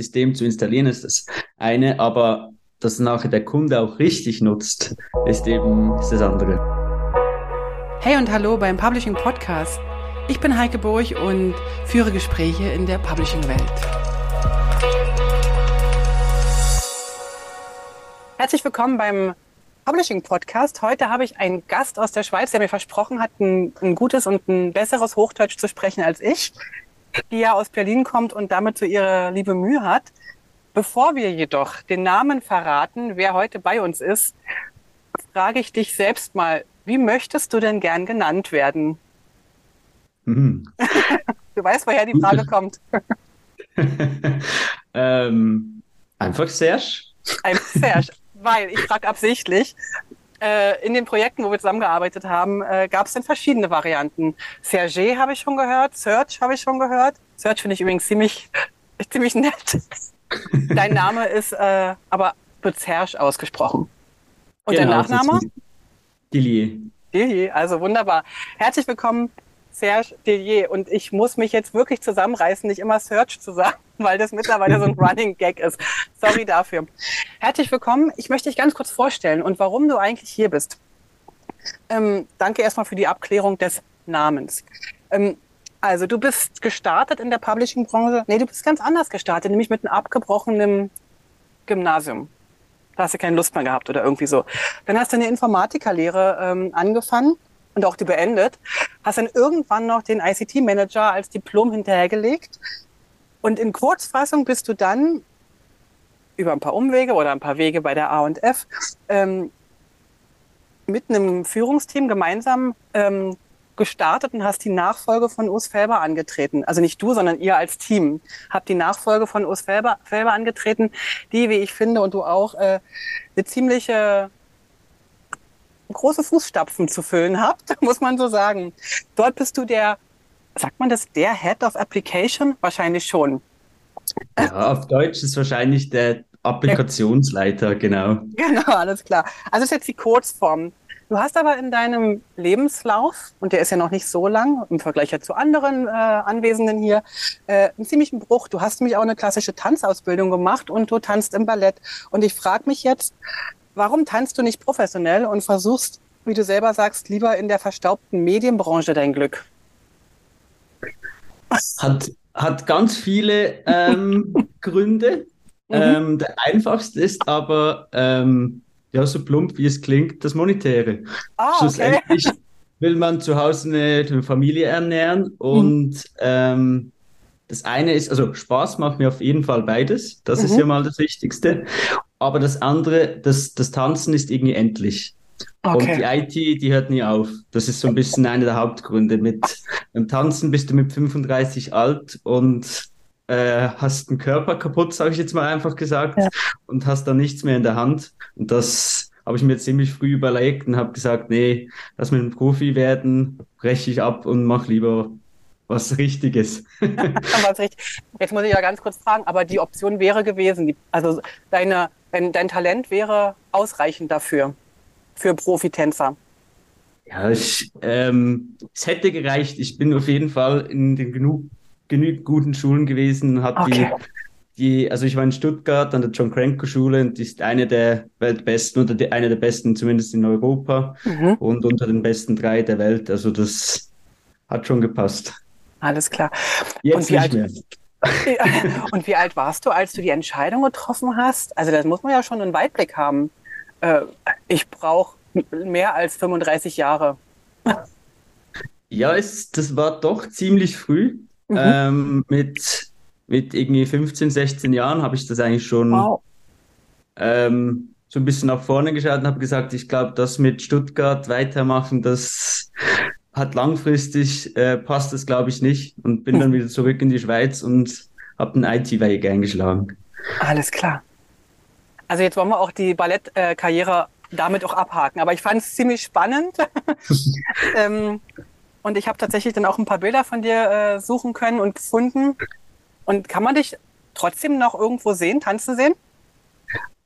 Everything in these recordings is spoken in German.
System zu installieren, ist das eine, aber dass nachher der Kunde auch richtig nutzt, ist eben ist das andere. Hey und hallo beim Publishing Podcast. Ich bin Heike Burch und führe Gespräche in der Publishing-Welt. Herzlich willkommen beim Publishing Podcast. Heute habe ich einen Gast aus der Schweiz, der mir versprochen hat, ein, ein gutes und ein besseres Hochdeutsch zu sprechen als ich die ja aus Berlin kommt und damit so ihre liebe Mühe hat. Bevor wir jedoch den Namen verraten, wer heute bei uns ist, frage ich dich selbst mal, wie möchtest du denn gern genannt werden? Mhm. Du weißt, woher die Frage kommt. ähm, einfach Serge. Einfach Serge, weil ich frage absichtlich, äh, in den Projekten, wo wir zusammengearbeitet haben, äh, gab es dann verschiedene Varianten. Serge habe ich schon gehört, Search habe ich schon gehört. Search finde ich übrigens ziemlich, ziemlich nett. Dein Name ist äh, aber wird Serge ausgesprochen. Und genau, der Nachname? Dillier. Dillier, also wunderbar. Herzlich willkommen Serge Dillier. Und ich muss mich jetzt wirklich zusammenreißen, nicht immer Search zu sagen, weil das mittlerweile so ein Running Gag ist. Sorry dafür. Herzlich willkommen. Ich möchte dich ganz kurz vorstellen und warum du eigentlich hier bist. Ähm, danke erstmal für die Abklärung des Namens. Ähm, also du bist gestartet in der Publishing-Branche. Nee, du bist ganz anders gestartet, nämlich mit einem abgebrochenen Gymnasium. Da hast du keine Lust mehr gehabt oder irgendwie so. Dann hast du eine Informatikerlehre ähm, angefangen und auch die beendet, hast dann irgendwann noch den ICT-Manager als Diplom hinterhergelegt. Und in Kurzfassung bist du dann über ein paar Umwege oder ein paar Wege bei der A&F ähm, mit einem Führungsteam gemeinsam ähm, gestartet und hast die Nachfolge von Urs Felber angetreten. Also nicht du, sondern ihr als Team habt die Nachfolge von Urs Felber, Felber angetreten, die, wie ich finde, und du auch, äh, eine ziemliche große Fußstapfen zu füllen habt, muss man so sagen. Dort bist du der, sagt man das, der Head of Application? Wahrscheinlich schon. Ja, auf Deutsch ist wahrscheinlich der Applikationsleiter, genau. Genau, alles klar. Also ist jetzt die Kurzform. Du hast aber in deinem Lebenslauf, und der ist ja noch nicht so lang im Vergleich ja zu anderen äh, Anwesenden hier, äh, einen ziemlichen Bruch. Du hast nämlich auch eine klassische Tanzausbildung gemacht und du tanzt im Ballett. Und ich frage mich jetzt, Warum tanzt du nicht professionell und versuchst, wie du selber sagst, lieber in der verstaubten Medienbranche dein Glück? Hat, hat ganz viele ähm, Gründe. Mhm. Ähm, der einfachste ist aber, ähm, ja, so plump wie es klingt, das Monetäre. Ah, okay. Schlussendlich will man zu Hause eine, Familie ernähren und mhm. ähm, das eine ist, also Spaß macht mir auf jeden Fall beides. Das mhm. ist ja mal das Wichtigste aber das andere, das, das Tanzen ist irgendwie endlich. Okay. Und die IT, die hört nie auf. Das ist so ein bisschen einer der Hauptgründe. Mit dem Tanzen bist du mit 35 alt und äh, hast den Körper kaputt, sage ich jetzt mal einfach gesagt, ja. und hast dann nichts mehr in der Hand. Und das habe ich mir ziemlich früh überlegt und habe gesagt, nee, lass mit einem Profi werden, breche ich ab und mach lieber was Richtiges. was richtig. Jetzt muss ich ja ganz kurz fragen, aber die Option wäre gewesen, die, also deine Dein, dein Talent wäre ausreichend dafür, für Profitänzer. Ja, ich, ähm, es hätte gereicht. Ich bin auf jeden Fall in den genug, genug guten Schulen gewesen, habe okay. die, die, also ich war in Stuttgart an der John Cranko Schule und die ist eine der weltbesten oder die, eine der besten zumindest in Europa mhm. und unter den besten drei der Welt. Also das hat schon gepasst. Alles klar. Jetzt nicht alt, mehr. Und wie alt warst du, als du die Entscheidung getroffen hast? Also das muss man ja schon einen Weitblick haben. Äh, ich brauche mehr als 35 Jahre. Ja, es, das war doch ziemlich früh. Mhm. Ähm, mit, mit irgendwie 15, 16 Jahren habe ich das eigentlich schon wow. ähm, so ein bisschen nach vorne geschaut und habe gesagt, ich glaube, das mit Stuttgart weitermachen, das hat langfristig äh, passt das, glaube ich, nicht und bin dann wieder zurück in die Schweiz und habe den IT-Weg eingeschlagen. Alles klar. Also jetzt wollen wir auch die Ballettkarriere damit auch abhaken. Aber ich fand es ziemlich spannend. ähm, und ich habe tatsächlich dann auch ein paar Bilder von dir äh, suchen können und gefunden. Und kann man dich trotzdem noch irgendwo sehen, tanzen sehen?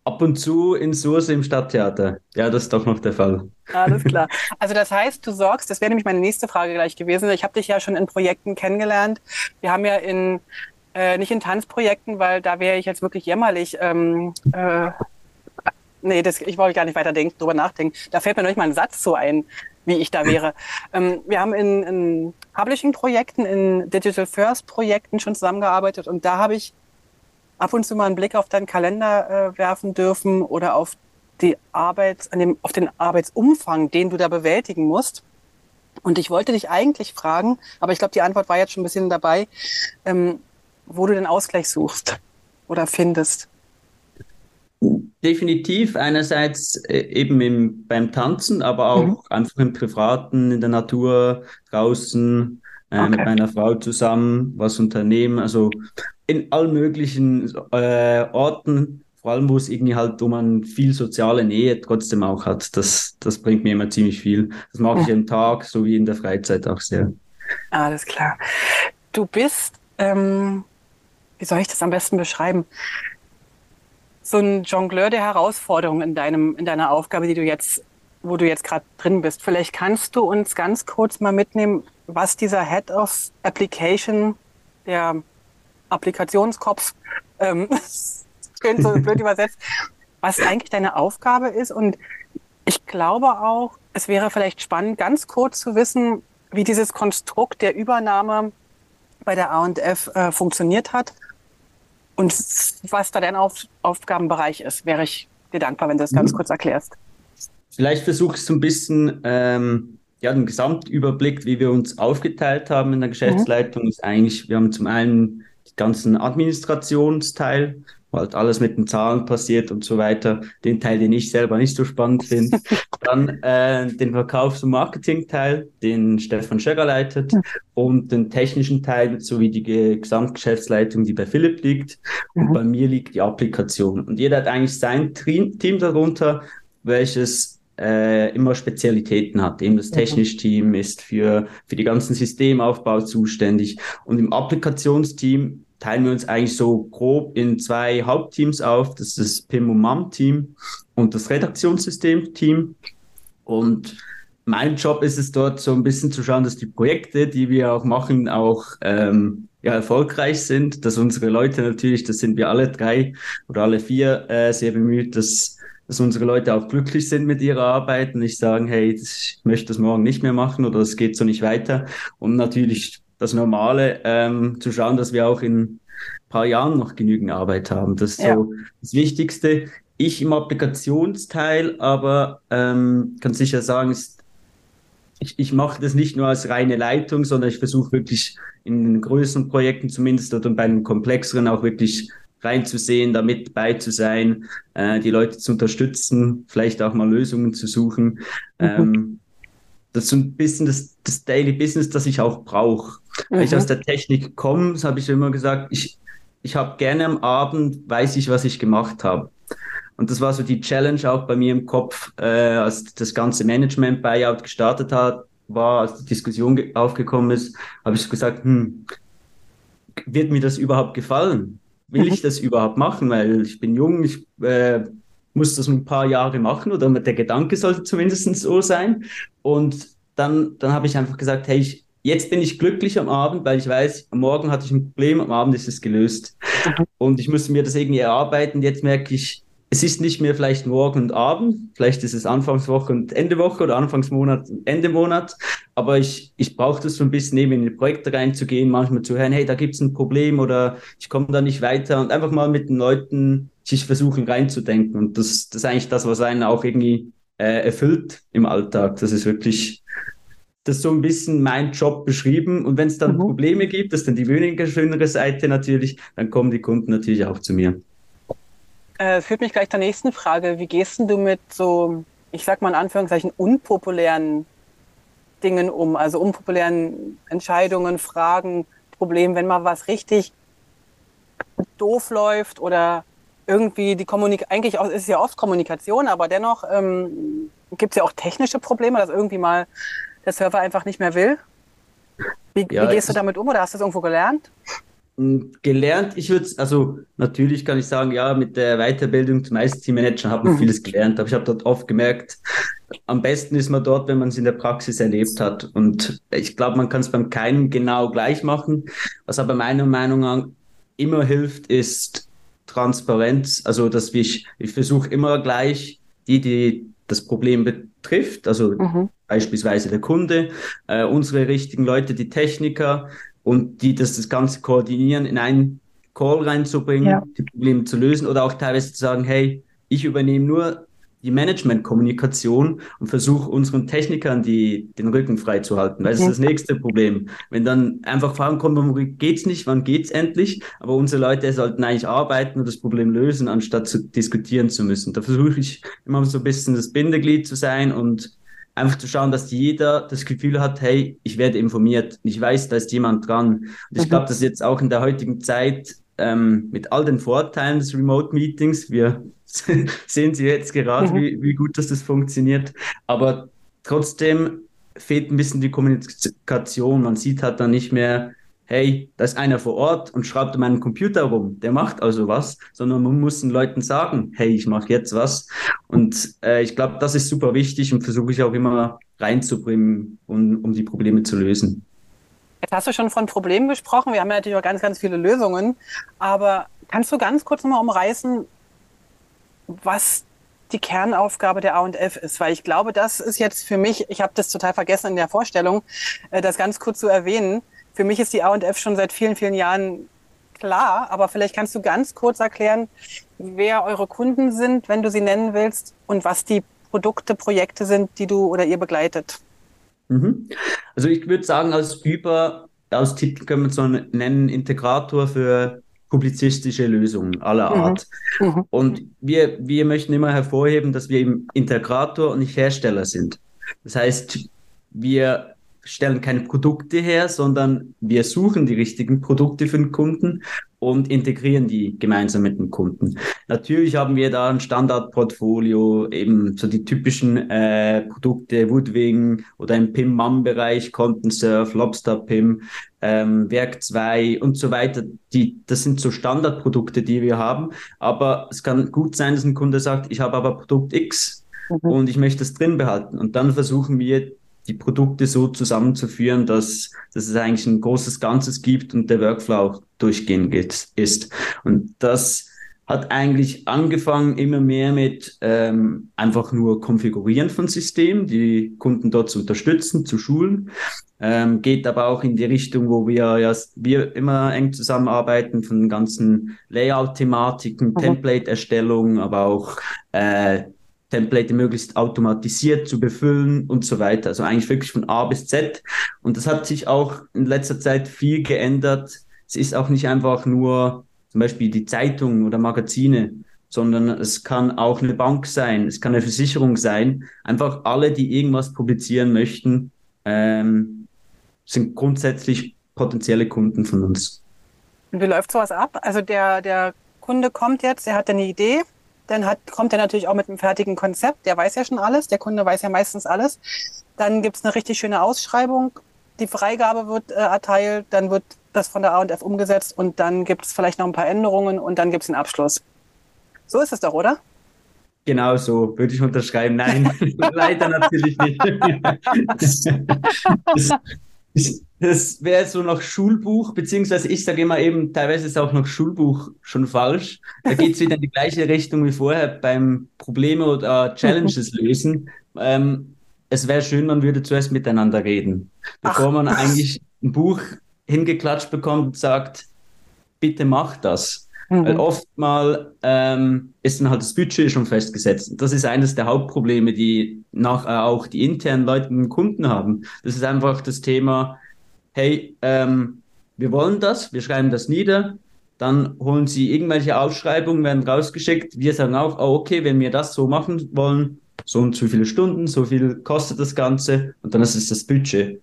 Ab und zu in Source im Stadttheater. Ja, das ist doch noch der Fall. Alles klar. Also das heißt, du sorgst, das wäre nämlich meine nächste Frage gleich gewesen. Ich habe dich ja schon in Projekten kennengelernt. Wir haben ja in Äh, nicht in Tanzprojekten, weil da wäre ich jetzt wirklich jämmerlich. Ähm, äh, nee, das, ich wollte gar nicht weiter denken, drüber nachdenken. Da fällt mir noch nicht mal ein Satz so ein, wie ich da wäre. Ähm, wir haben in, in Publishing-Projekten, in Digital First-Projekten schon zusammengearbeitet und da habe ich ab und zu mal einen Blick auf deinen Kalender äh, werfen dürfen oder auf die Arbeit, an dem, auf den Arbeitsumfang, den du da bewältigen musst. Und ich wollte dich eigentlich fragen, aber ich glaube, die Antwort war jetzt schon ein bisschen dabei, ähm, wo du den Ausgleich suchst oder findest. Definitiv. Einerseits äh, eben im, beim Tanzen, aber auch mhm. einfach im Privaten, in der Natur, draußen, äh, okay. mit meiner Frau zusammen, was unternehmen. Also in allen möglichen äh, Orten, vor allem wo es irgendwie halt, wo man viel soziale Nähe trotzdem auch hat. Das, das bringt mir immer ziemlich viel. Das mag mhm. ich im Tag sowie in der Freizeit auch sehr. Alles klar. Du bist, ähm, wie soll ich das am besten beschreiben? so ein Jongleur der Herausforderungen in deinem, in deiner Aufgabe, die du jetzt, wo du jetzt gerade drin bist. Vielleicht kannst du uns ganz kurz mal mitnehmen, was dieser Head of Application, der Applikationskopf, ähm, schön so blöd übersetzt, was eigentlich deine Aufgabe ist. Und ich glaube auch, es wäre vielleicht spannend, ganz kurz zu wissen, wie dieses Konstrukt der Übernahme bei der A&F äh, funktioniert hat und was da dein Auf Aufgabenbereich ist, wäre ich dir dankbar, wenn du das ganz mhm. kurz erklärst. Vielleicht versuchst du ein bisschen ähm, ja, den Gesamtüberblick, wie wir uns aufgeteilt haben in der Geschäftsleitung, mhm. ist eigentlich, wir haben zum einen den ganzen Administrationsteil, halt alles mit den Zahlen passiert und so weiter. Den Teil, den ich selber nicht so spannend finde. Dann äh, den Verkaufs- und Marketing-Teil, den Stefan Schöger leitet mhm. und den technischen Teil sowie die Gesamtgeschäftsleitung, die bei Philipp liegt. Mhm. Und bei mir liegt die Applikation. Und jeder hat eigentlich sein Team darunter, welches äh, immer Spezialitäten hat. Eben das mhm. technische Team ist für, für die ganzen Systemaufbau zuständig. Und im Applikationsteam teilen wir uns eigentlich so grob in zwei Hauptteams auf. Das ist das PIM und MAM-Team und das Redaktionssystem-Team. Und mein Job ist es dort so ein bisschen zu schauen, dass die Projekte, die wir auch machen, auch ähm, ja, erfolgreich sind, dass unsere Leute natürlich, das sind wir alle drei oder alle vier äh, sehr bemüht, dass, dass unsere Leute auch glücklich sind mit ihrer Arbeit und nicht sagen, hey, ich möchte das morgen nicht mehr machen oder es geht so nicht weiter. Und natürlich das Normale, ähm, zu schauen, dass wir auch in ein paar Jahren noch genügend Arbeit haben. Das ist ja. so das Wichtigste. Ich im Applikationsteil, aber ähm, kann sicher sagen, ist, ich, ich mache das nicht nur als reine Leitung, sondern ich versuche wirklich in den größeren Projekten zumindest oder bei den komplexeren auch wirklich reinzusehen, damit bei zu sein, äh, die Leute zu unterstützen, vielleicht auch mal Lösungen zu suchen. Mhm. Ähm, das ist so ein bisschen das, das Daily Business, das ich auch brauche. Mhm. Wenn ich aus der Technik komme, habe ich immer gesagt, ich, ich habe gerne am Abend, weiß ich, was ich gemacht habe. Und das war so die Challenge auch bei mir im Kopf, äh, als das ganze Management-Buyout gestartet hat, war, als die Diskussion aufgekommen ist, habe ich gesagt, hm, wird mir das überhaupt gefallen? Will mhm. ich das überhaupt machen? Weil ich bin jung, ich äh, muss das ein paar Jahre machen oder der Gedanke sollte zumindest so sein. Und dann, dann habe ich einfach gesagt, hey, ich, jetzt bin ich glücklich am Abend, weil ich weiß, am Morgen hatte ich ein Problem, am Abend ist es gelöst. Mhm. Und ich musste mir das irgendwie erarbeiten. Jetzt merke ich, es ist nicht mehr vielleicht morgen und Abend, vielleicht ist es Anfangswoche und Ende Woche oder Anfangsmonat und Ende Monat, aber ich, ich brauche das so ein bisschen eben in die Projekte reinzugehen, manchmal zu hören, hey, da gibt es ein Problem oder ich komme da nicht weiter und einfach mal mit den Leuten sich versuchen reinzudenken und das, das ist eigentlich das, was einen auch irgendwie äh, erfüllt im Alltag. Das ist wirklich, das ist so ein bisschen mein Job beschrieben und wenn es dann mhm. Probleme gibt, das ist dann die weniger schönere Seite natürlich, dann kommen die Kunden natürlich auch zu mir. Äh, führt mich gleich zur nächsten Frage. Wie gehst du mit so, ich sag mal in Anführungszeichen, unpopulären Dingen um? Also unpopulären Entscheidungen, Fragen, Problemen, wenn mal was richtig doof läuft oder irgendwie die Kommunikation, eigentlich auch, ist es ja oft Kommunikation, aber dennoch ähm, gibt es ja auch technische Probleme, dass irgendwie mal der Server einfach nicht mehr will. Wie, ja, wie gehst du damit um oder hast du das irgendwo gelernt? Gelernt, ich würde also natürlich kann ich sagen, ja, mit der Weiterbildung zum ICT-Manager hat man mhm. vieles gelernt, aber ich habe dort oft gemerkt, am besten ist man dort, wenn man es in der Praxis erlebt hat. Und ich glaube, man kann es beim keinem genau gleich machen, was aber meiner Meinung nach immer hilft, ist Transparenz. Also, dass ich, ich versuche immer gleich die, die das Problem betrifft, also mhm. beispielsweise der Kunde, äh, unsere richtigen Leute, die Techniker und die das, das Ganze koordinieren, in einen Call reinzubringen, ja. die Probleme zu lösen oder auch teilweise zu sagen, hey, ich übernehme nur die Management-Kommunikation und versuche unseren Technikern die, den Rücken frei zu halten. Weil das ist das nächste Problem. Wenn dann einfach Fragen kommen, warum geht's nicht, wann geht's endlich? Aber unsere Leute sollten eigentlich arbeiten und das Problem lösen, anstatt zu diskutieren zu müssen. Da versuche ich immer so ein bisschen das Bindeglied zu sein und einfach zu schauen, dass jeder das Gefühl hat, hey, ich werde informiert. Ich weiß, da ist jemand dran. Und ich mhm. glaube, dass jetzt auch in der heutigen Zeit ähm, mit all den Vorteilen des Remote Meetings, wir sehen Sie jetzt gerade, mhm. wie, wie gut dass das funktioniert. Aber trotzdem fehlt ein bisschen die Kommunikation. Man sieht halt dann nicht mehr, hey, da ist einer vor Ort und schreibt an meinem Computer rum, der macht also was, sondern man muss den Leuten sagen, hey, ich mache jetzt was. Und äh, ich glaube, das ist super wichtig und versuche ich auch immer reinzubringen, um, um die Probleme zu lösen. Jetzt hast du schon von Problemen gesprochen. Wir haben ja natürlich auch ganz, ganz viele Lösungen. Aber kannst du ganz kurz nochmal umreißen, was die Kernaufgabe der A&F ist, weil ich glaube, das ist jetzt für mich, ich habe das total vergessen in der Vorstellung, äh, das ganz kurz zu erwähnen. Für mich ist die A&F schon seit vielen, vielen Jahren klar, aber vielleicht kannst du ganz kurz erklären, wer eure Kunden sind, wenn du sie nennen willst und was die Produkte, Projekte sind, die du oder ihr begleitet. Mhm. Also ich würde sagen, als Über, aus Titel können wir so nennen, Integrator für publizistische Lösungen aller mhm. Art. Mhm. Und wir, wir möchten immer hervorheben, dass wir eben Integrator und nicht Hersteller sind. Das heißt, wir stellen keine Produkte her, sondern wir suchen die richtigen Produkte für den Kunden und integrieren die gemeinsam mit dem Kunden. Natürlich haben wir da ein Standardportfolio, eben so die typischen äh, Produkte, Woodwing oder im PIM-MAM-Bereich, ContenSurf, Lobster PIM, ähm, Werk 2 und so weiter. Die, das sind so Standardprodukte, die wir haben. Aber es kann gut sein, dass ein Kunde sagt, ich habe aber Produkt X mhm. und ich möchte es drin behalten. Und dann versuchen wir die Produkte so zusammenzuführen, dass, dass es eigentlich ein großes Ganzes gibt und der Workflow auch durchgehend ist. Und das hat eigentlich angefangen immer mehr mit ähm, einfach nur Konfigurieren von Systemen, die Kunden dort zu unterstützen, zu schulen. Ähm, geht aber auch in die Richtung, wo wir ja wir immer eng zusammenarbeiten von den ganzen Layout-Thematiken, mhm. Template-Erstellung, aber auch äh, Template möglichst automatisiert zu befüllen und so weiter. Also eigentlich wirklich von A bis Z. Und das hat sich auch in letzter Zeit viel geändert. Es ist auch nicht einfach nur zum Beispiel die Zeitung oder Magazine, sondern es kann auch eine Bank sein, es kann eine Versicherung sein. Einfach alle, die irgendwas publizieren möchten, ähm, sind grundsätzlich potenzielle Kunden von uns. Und wie läuft sowas ab? Also der, der Kunde kommt jetzt, er hat eine Idee, dann hat, kommt er natürlich auch mit einem fertigen Konzept. Der weiß ja schon alles. Der Kunde weiß ja meistens alles. Dann gibt es eine richtig schöne Ausschreibung. Die Freigabe wird äh, erteilt. Dann wird das von der A&F umgesetzt. Und dann gibt es vielleicht noch ein paar Änderungen. Und dann gibt es einen Abschluss. So ist es doch, oder? Genau so, würde ich unterschreiben. Nein, leider natürlich nicht. das, das, das wäre so nach Schulbuch, beziehungsweise ich sage immer eben, teilweise ist auch nach Schulbuch schon falsch. Da geht es wieder in die gleiche Richtung wie vorher beim Probleme oder Challenges lösen. Ähm, es wäre schön, man würde zuerst miteinander reden, bevor Ach. man eigentlich ein Buch hingeklatscht bekommt und sagt, bitte mach das. Mhm. Weil oftmal ähm, ist dann halt das Budget schon festgesetzt. Das ist eines der Hauptprobleme, die nach, äh, auch die internen Leute und Kunden haben. Das ist einfach das Thema, hey, ähm, wir wollen das, wir schreiben das nieder, dann holen sie irgendwelche Ausschreibungen, werden rausgeschickt. Wir sagen auch, oh, okay, wenn wir das so machen wollen, so und so viele Stunden, so viel kostet das Ganze und dann ist es das Budget.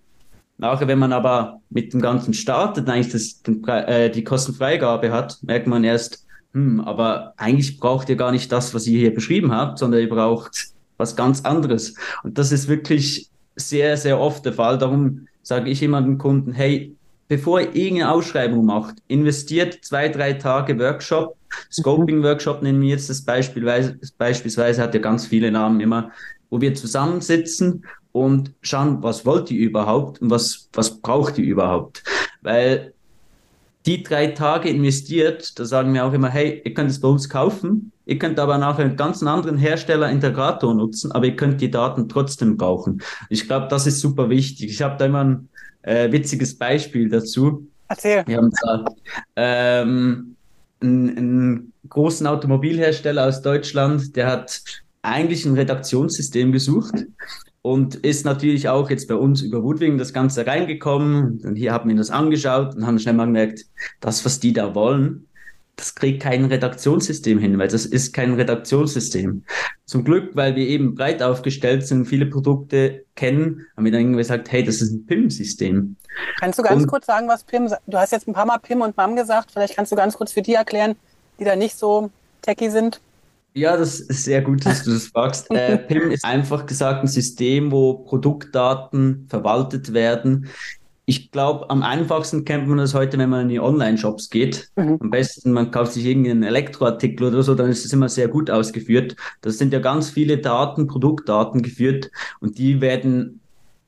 Nachher, wenn man aber mit dem Ganzen startet, eigentlich das, äh, die Kostenfreigabe hat, merkt man erst, hm, aber eigentlich braucht ihr gar nicht das, was ihr hier beschrieben habt, sondern ihr braucht was ganz anderes. Und das ist wirklich sehr, sehr oft der Fall. Darum sage ich immer den Kunden, hey, bevor ihr irgendeine Ausschreibung macht, investiert zwei, drei Tage Workshop. Scoping-Workshop nennen wir jetzt das beispielsweise, beispielsweise hat ja ganz viele Namen immer, wo wir zusammensitzen und schauen, was wollt ihr überhaupt und was, was braucht ihr überhaupt. Weil die drei Tage investiert, da sagen wir auch immer, hey, ihr könnt es bei uns kaufen, ihr könnt aber nachher einen ganz anderen Hersteller Integrator nutzen, aber ihr könnt die Daten trotzdem brauchen. Ich glaube, das ist super wichtig. Ich habe da immer ein äh, witziges Beispiel dazu. Erzähl. Wir haben da ähm, einen, einen großen Automobilhersteller aus Deutschland, der hat eigentlich ein Redaktionssystem gesucht und ist natürlich auch jetzt bei uns über Woodwing das Ganze reingekommen. Und hier haben wir das angeschaut und haben schnell mal gemerkt, das, was die da wollen, das kriegt kein Redaktionssystem hin, weil das ist kein Redaktionssystem. Zum Glück, weil wir eben breit aufgestellt sind, viele Produkte kennen, haben wir dann irgendwie gesagt, hey, das ist ein PIM-System. Kannst du ganz und, kurz sagen, was PIM, du hast jetzt ein paar Mal PIM und MAM gesagt, vielleicht kannst du ganz kurz für die erklären, die da nicht so techy sind. Ja, das ist sehr gut, dass du das fragst. Äh, PIM ist einfach gesagt ein System, wo Produktdaten verwaltet werden. Ich glaube, am einfachsten kennt man das heute, wenn man in die Online-Shops geht. Mhm. Am besten, man kauft sich irgendeinen Elektroartikel oder so, dann ist es immer sehr gut ausgeführt. Das sind ja ganz viele Daten, Produktdaten geführt und die werden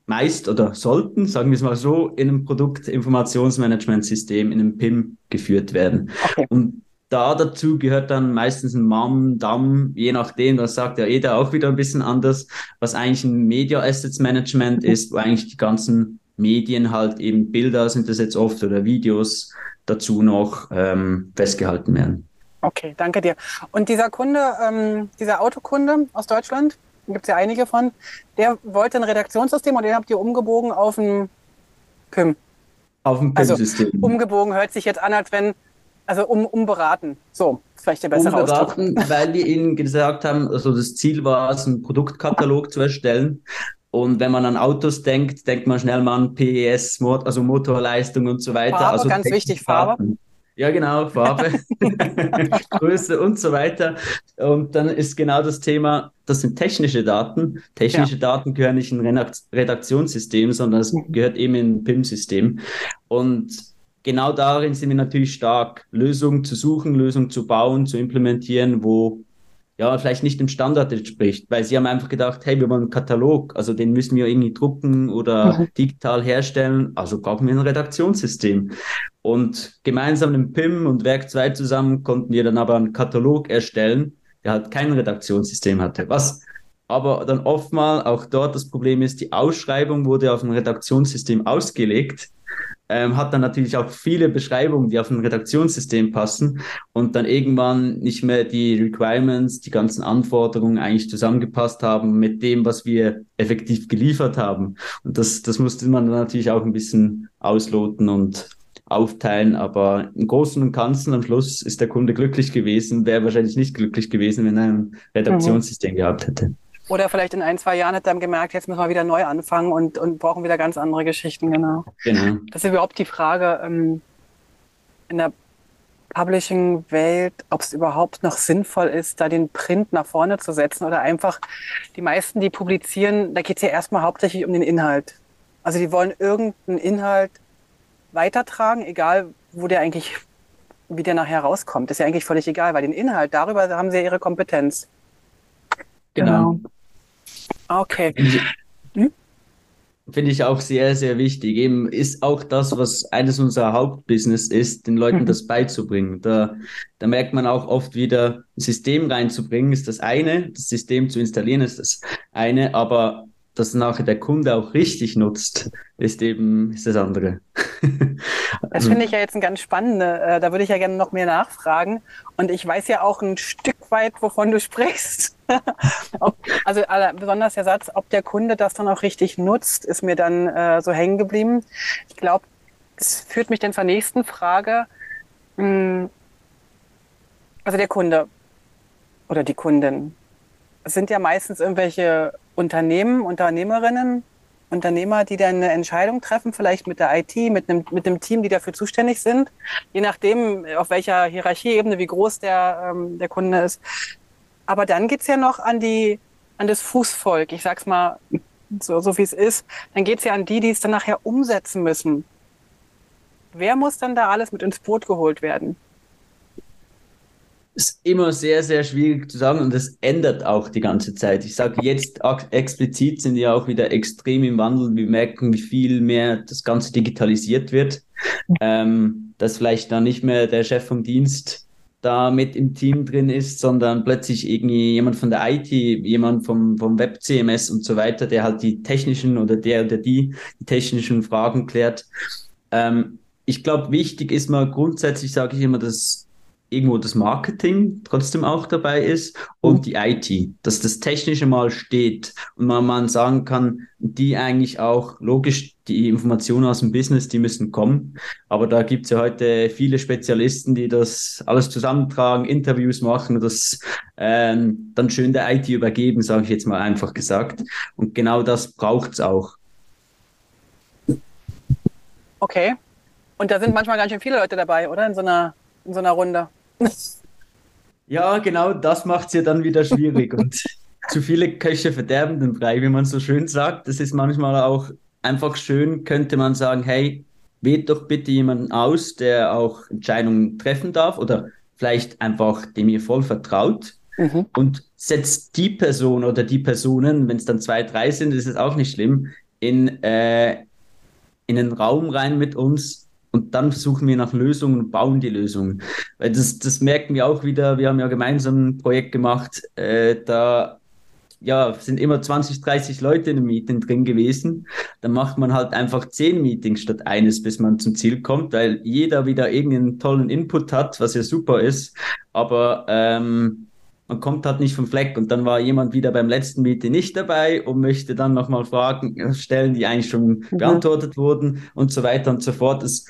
meist oder sollten, sagen wir es mal so, in einem Produktinformationsmanagementsystem, in einem PIM geführt werden. Okay. Und da dazu gehört dann meistens ein MAM, DAM, je nachdem, das sagt ja jeder auch wieder ein bisschen anders, was eigentlich ein Media Assets Management ist, wo eigentlich die ganzen Medien halt eben Bilder sind das jetzt oft oder Videos dazu noch ähm, festgehalten werden. Okay, danke dir. Und dieser Kunde, ähm, dieser Autokunde aus Deutschland, gibt es ja einige von, der wollte ein Redaktionssystem und den habt ihr umgebogen auf ein PIM. Auf ein PIM-System. Also, umgebogen hört sich jetzt an, als wenn also um, umberaten. So, vielleicht der bessere umberaten, Ausdruck. weil wir ihnen gesagt haben, also das Ziel war es, einen Produktkatalog zu erstellen. Und wenn man an Autos denkt, denkt man schnell mal an PES, also Motorleistung und so weiter. Farbe, also ganz wichtig, Farbe. Ja, genau, Farbe, Größe und so weiter. Und dann ist genau das Thema, das sind technische Daten. Technische ja. Daten gehören nicht in ein Redaktionssystem, sondern es mhm. gehört eben in ein PIM-System. Und genau darin sind wir natürlich stark, Lösungen zu suchen, Lösungen zu bauen, zu implementieren, wo ja, vielleicht nicht dem Standard entspricht, weil sie haben einfach gedacht, hey, wir wollen einen Katalog, also den müssen wir irgendwie drucken oder mhm. digital herstellen, also brauchen wir ein Redaktionssystem. Und gemeinsam mit PIM und Werk 2 zusammen konnten wir dann aber einen Katalog erstellen, der halt kein Redaktionssystem hatte. Was aber dann oftmals auch dort das Problem ist, die Ausschreibung wurde auf ein Redaktionssystem ausgelegt ähm, hat dann natürlich auch viele Beschreibungen, die auf ein Redaktionssystem passen und dann irgendwann nicht mehr die Requirements, die ganzen Anforderungen eigentlich zusammengepasst haben mit dem, was wir effektiv geliefert haben. Und das, das musste man dann natürlich auch ein bisschen ausloten und aufteilen, aber im Großen und Ganzen am Schluss ist der Kunde glücklich gewesen, wäre wahrscheinlich nicht glücklich gewesen, wenn er ein Redaktionssystem mhm. gehabt hätte. Oder vielleicht in ein, zwei Jahren hat er gemerkt, jetzt müssen wir wieder neu anfangen und, und brauchen wieder ganz andere Geschichten, genau. genau. Das ist überhaupt die Frage ähm, in der Publishing-Welt, ob es überhaupt noch sinnvoll ist, da den Print nach vorne zu setzen oder einfach die meisten, die publizieren, da geht es ja erstmal hauptsächlich um den Inhalt. Also die wollen irgendeinen Inhalt weitertragen, egal wo der eigentlich, wie der nachher rauskommt. ist ja eigentlich völlig egal, weil den Inhalt, darüber haben sie ja ihre Kompetenz. Genau. genau. Okay. Hm? Finde ich auch sehr, sehr wichtig. Eben ist auch das, was eines unserer Hauptbusiness ist, den Leuten mhm. das beizubringen. Da, da merkt man auch oft wieder, ein System reinzubringen ist das eine, das System zu installieren ist das eine, aber dass nachher der Kunde auch richtig nutzt, ist eben ist das andere. das finde ich ja jetzt ein ganz spannende. Äh, da würde ich ja gerne noch mehr nachfragen. Und ich weiß ja auch ein Stück weit, wovon du sprichst. Also besonders der Satz, ob der Kunde das dann auch richtig nutzt, ist mir dann äh, so hängen geblieben. Ich glaube, es führt mich dann zur nächsten Frage. Hm, also der Kunde oder die Kundin. Sind ja meistens irgendwelche Unternehmen, Unternehmerinnen, Unternehmer, die dann eine Entscheidung treffen, vielleicht mit der IT, mit einem, mit einem Team, die dafür zuständig sind, je nachdem, auf welcher Hierarchieebene, wie groß der, ähm, der Kunde ist. Aber dann geht's ja noch an die, an das Fußvolk, ich sag's mal so, so wie es ist. Dann geht's ja an die, die es dann nachher umsetzen müssen. Wer muss dann da alles mit ins Boot geholt werden? ist immer sehr, sehr schwierig zu sagen und es ändert auch die ganze Zeit. Ich sage jetzt explizit sind die auch wieder extrem im Wandel. Wir merken, wie viel mehr das Ganze digitalisiert wird. Ähm, dass vielleicht dann nicht mehr der Chef vom Dienst da mit im Team drin ist, sondern plötzlich irgendwie jemand von der IT, jemand vom, vom Web-CMS und so weiter, der halt die technischen oder der oder die, die technischen Fragen klärt. Ähm, ich glaube, wichtig ist mal grundsätzlich, sage ich immer, dass irgendwo das Marketing trotzdem auch dabei ist und die IT, dass das Technische mal steht und man, man sagen kann, die eigentlich auch logisch, die Informationen aus dem Business, die müssen kommen. Aber da gibt's ja heute viele Spezialisten, die das alles zusammentragen, Interviews machen und das ähm, dann schön der IT übergeben, sage ich jetzt mal einfach gesagt. Und genau das braucht's auch. Okay. Und da sind manchmal ganz schön viele Leute dabei, oder? In so einer, in so einer Runde. Ja, genau, das macht es ja dann wieder schwierig. Und zu viele Köche verderben den Brei, wie man so schön sagt. Das ist manchmal auch einfach schön, könnte man sagen, hey, wählt doch bitte jemanden aus, der auch Entscheidungen treffen darf oder vielleicht einfach dem ihr voll vertraut. Mhm. Und setzt die Person oder die Personen, wenn es dann zwei, drei sind, ist es auch nicht schlimm, in, äh, in einen Raum rein mit uns, und dann suchen wir nach Lösungen und bauen die Lösungen. Weil das, das merken wir auch wieder, wir haben ja gemeinsam ein Projekt gemacht, äh, da ja, sind immer 20, 30 Leute in einem Meeting drin gewesen. Dann macht man halt einfach zehn Meetings statt eines, bis man zum Ziel kommt, weil jeder wieder irgendeinen tollen Input hat, was ja super ist. Aber ähm, man kommt halt nicht vom Fleck. Und dann war jemand wieder beim letzten Meeting nicht dabei und möchte dann nochmal Fragen stellen, die eigentlich schon mhm. beantwortet wurden und so weiter und so fort. Das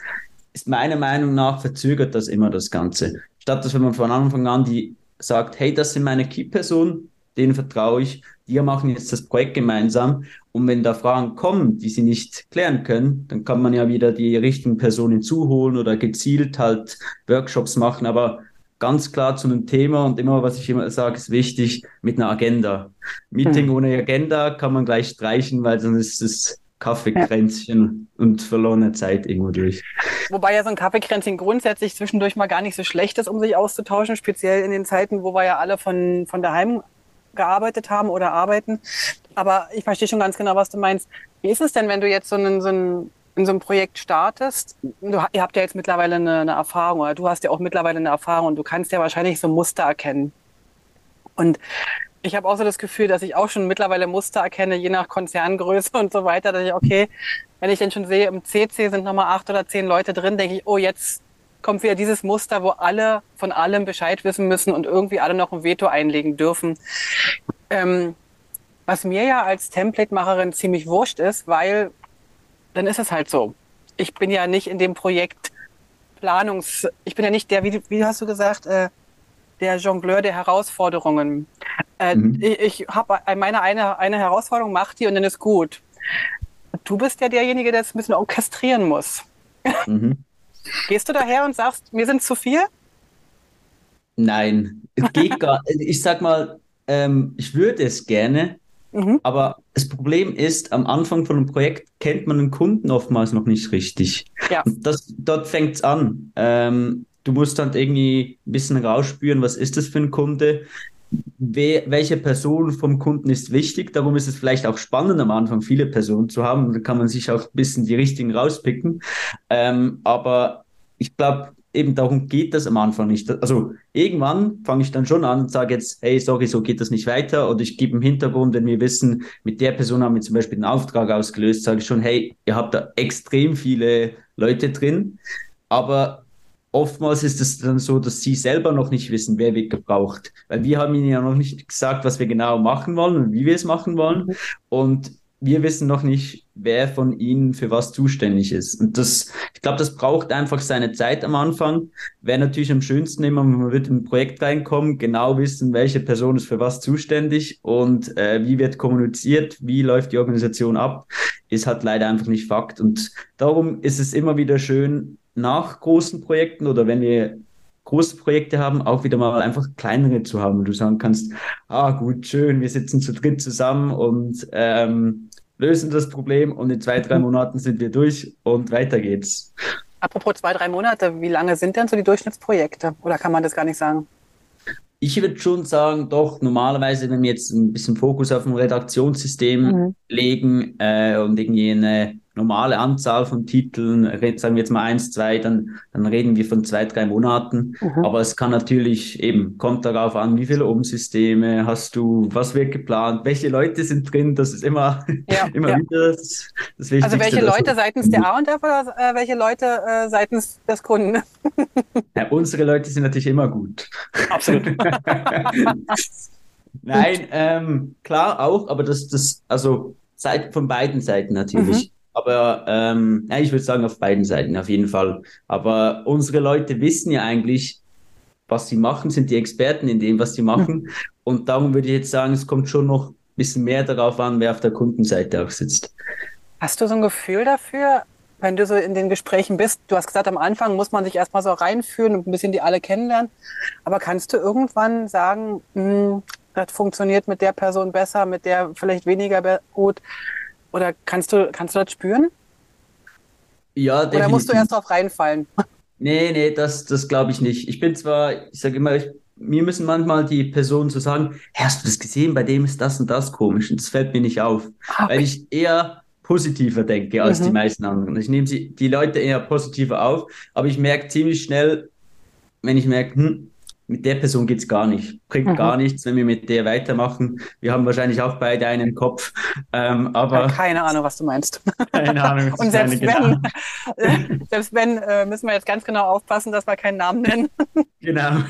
ist meiner Meinung nach verzögert das immer das Ganze. Statt dass wenn man von Anfang an die sagt, hey, das sind meine Key-Personen, denen vertraue ich, die machen jetzt das Projekt gemeinsam. Und wenn da Fragen kommen, die sie nicht klären können, dann kann man ja wieder die richtigen Personen zuholen oder gezielt halt Workshops machen. Aber ganz klar zu einem Thema und immer, was ich immer sage, ist wichtig mit einer Agenda. Meeting hm. ohne Agenda kann man gleich streichen, weil dann ist es Kaffeekränzchen ja. und verlorene Zeit irgendwo durch. Wobei ja so ein Kaffeekränzchen grundsätzlich zwischendurch mal gar nicht so schlecht ist, um sich auszutauschen, speziell in den Zeiten, wo wir ja alle von, von daheim gearbeitet haben oder arbeiten. Aber ich verstehe schon ganz genau, was du meinst. Wie ist es denn, wenn du jetzt so einen, so einen in so einem Projekt startest, du, ihr habt ja jetzt mittlerweile eine, eine, Erfahrung oder du hast ja auch mittlerweile eine Erfahrung und du kannst ja wahrscheinlich so Muster erkennen. Und ich habe auch so das Gefühl, dass ich auch schon mittlerweile Muster erkenne, je nach Konzerngröße und so weiter, dass ich, okay, wenn ich dann schon sehe, im CC sind nochmal acht oder zehn Leute drin, denke ich, oh, jetzt kommt wieder dieses Muster, wo alle von allem Bescheid wissen müssen und irgendwie alle noch ein Veto einlegen dürfen. Ähm, was mir ja als Template-Macherin ziemlich wurscht ist, weil dann ist es halt so. Ich bin ja nicht in dem Projekt Planungs, ich bin ja nicht der, wie, wie hast du gesagt, äh, der Jongleur der Herausforderungen. Äh, mhm. Ich, ich habe meine eine, eine Herausforderung, mach die und dann ist gut. Du bist ja derjenige, der es ein bisschen orchestrieren muss. Mhm. Gehst du daher und sagst, wir sind zu viel? Nein, es geht gar. Ich sag mal, ähm, ich würde es gerne, Mhm. Aber das Problem ist, am Anfang von einem Projekt kennt man den Kunden oftmals noch nicht richtig. Ja. das, dort fängt es an. Ähm, du musst dann irgendwie ein bisschen rausspüren, was ist das für ein Kunde? We welche Person vom Kunden ist wichtig? Darum ist es vielleicht auch spannend am Anfang, viele Personen zu haben. Da kann man sich auch ein bisschen die richtigen rauspicken. Ähm, aber ich glaube, eben darum geht das am Anfang nicht. Also irgendwann fange ich dann schon an und sage jetzt, hey, sorry, so geht das nicht weiter. Oder ich gebe im Hintergrund, wenn wir wissen, mit der Person haben wir zum Beispiel einen Auftrag ausgelöst, sage ich schon, hey, ihr habt da extrem viele Leute drin. Aber oftmals ist es dann so, dass sie selber noch nicht wissen, wer wird gebraucht. Weil wir haben ihnen ja noch nicht gesagt, was wir genau machen wollen und wie wir es machen wollen. Mhm. Und wir wissen noch nicht, wer von ihnen für was zuständig ist. Und das, ich glaube, das braucht einfach seine Zeit am Anfang. Wäre natürlich am schönsten immer, wenn man wird in Projekt reinkommen, genau wissen, welche Person ist für was zuständig und äh, wie wird kommuniziert, wie läuft die Organisation ab, ist halt leider einfach nicht Fakt. Und darum ist es immer wieder schön, nach großen Projekten oder wenn wir große Projekte haben, auch wieder mal einfach kleinere zu haben, wo du sagen kannst, ah gut, schön, wir sitzen zu dritt zusammen und ähm, lösen das Problem und in zwei, drei Monaten sind wir durch und weiter geht's. Apropos zwei, drei Monate, wie lange sind denn so die Durchschnittsprojekte? Oder kann man das gar nicht sagen? ich würde schon sagen, doch, normalerweise, wenn wir jetzt ein bisschen Fokus auf ein Redaktionssystem mhm. legen äh, und irgendwie eine normale Anzahl von Titeln, sagen wir jetzt mal eins, zwei, dann, dann reden wir von zwei, drei Monaten. Mhm. Aber es kann natürlich eben, kommt darauf an, wie viele Umsysteme hast du, was wird geplant, welche Leute sind drin, das ist immer, ja, immer ja. wieder das, das Wichtigste. Also welche Leute seitens der A&F oder äh, welche Leute äh, seitens des Kunden? ja, unsere Leute sind natürlich immer gut. Absolut. Nein, ähm, klar auch, aber das, das, also seit, von beiden Seiten natürlich. Mhm. Aber ähm, ja, ich würde sagen, auf beiden Seiten auf jeden Fall. Aber unsere Leute wissen ja eigentlich, was sie machen, sind die Experten in dem, was sie machen. Und darum würde ich jetzt sagen, es kommt schon noch ein bisschen mehr darauf an, wer auf der Kundenseite auch sitzt. Hast du so ein Gefühl dafür, wenn du so in den Gesprächen bist? Du hast gesagt, am Anfang muss man sich erstmal so reinführen und ein bisschen die alle kennenlernen. Aber kannst du irgendwann sagen, hm, das funktioniert mit der Person besser, mit der vielleicht weniger gut? Oder kannst du, kannst du das spüren? Ja, definitiv. Oder musst du erst drauf reinfallen? Nee, nee, das, das glaube ich nicht. Ich bin zwar, ich sage immer, ich, mir müssen manchmal die Personen so sagen, hast du das gesehen, bei dem ist das und das komisch und das fällt mir nicht auf. Ah, okay. Weil ich eher positiver denke als mhm. die meisten anderen. Ich nehme sie, die Leute eher positiver auf, aber ich merke ziemlich schnell, wenn ich merke, hm, mit der Person geht's gar nicht. Bringt mhm. gar nichts, wenn wir mit der weitermachen. Wir haben wahrscheinlich auch beide einen Kopf. Ähm, aber keine Ahnung, was du meinst. Keine Ahnung. Und selbst wenn, äh, selbst wenn, äh, müssen wir jetzt ganz genau aufpassen, dass wir keinen Namen nennen. genau.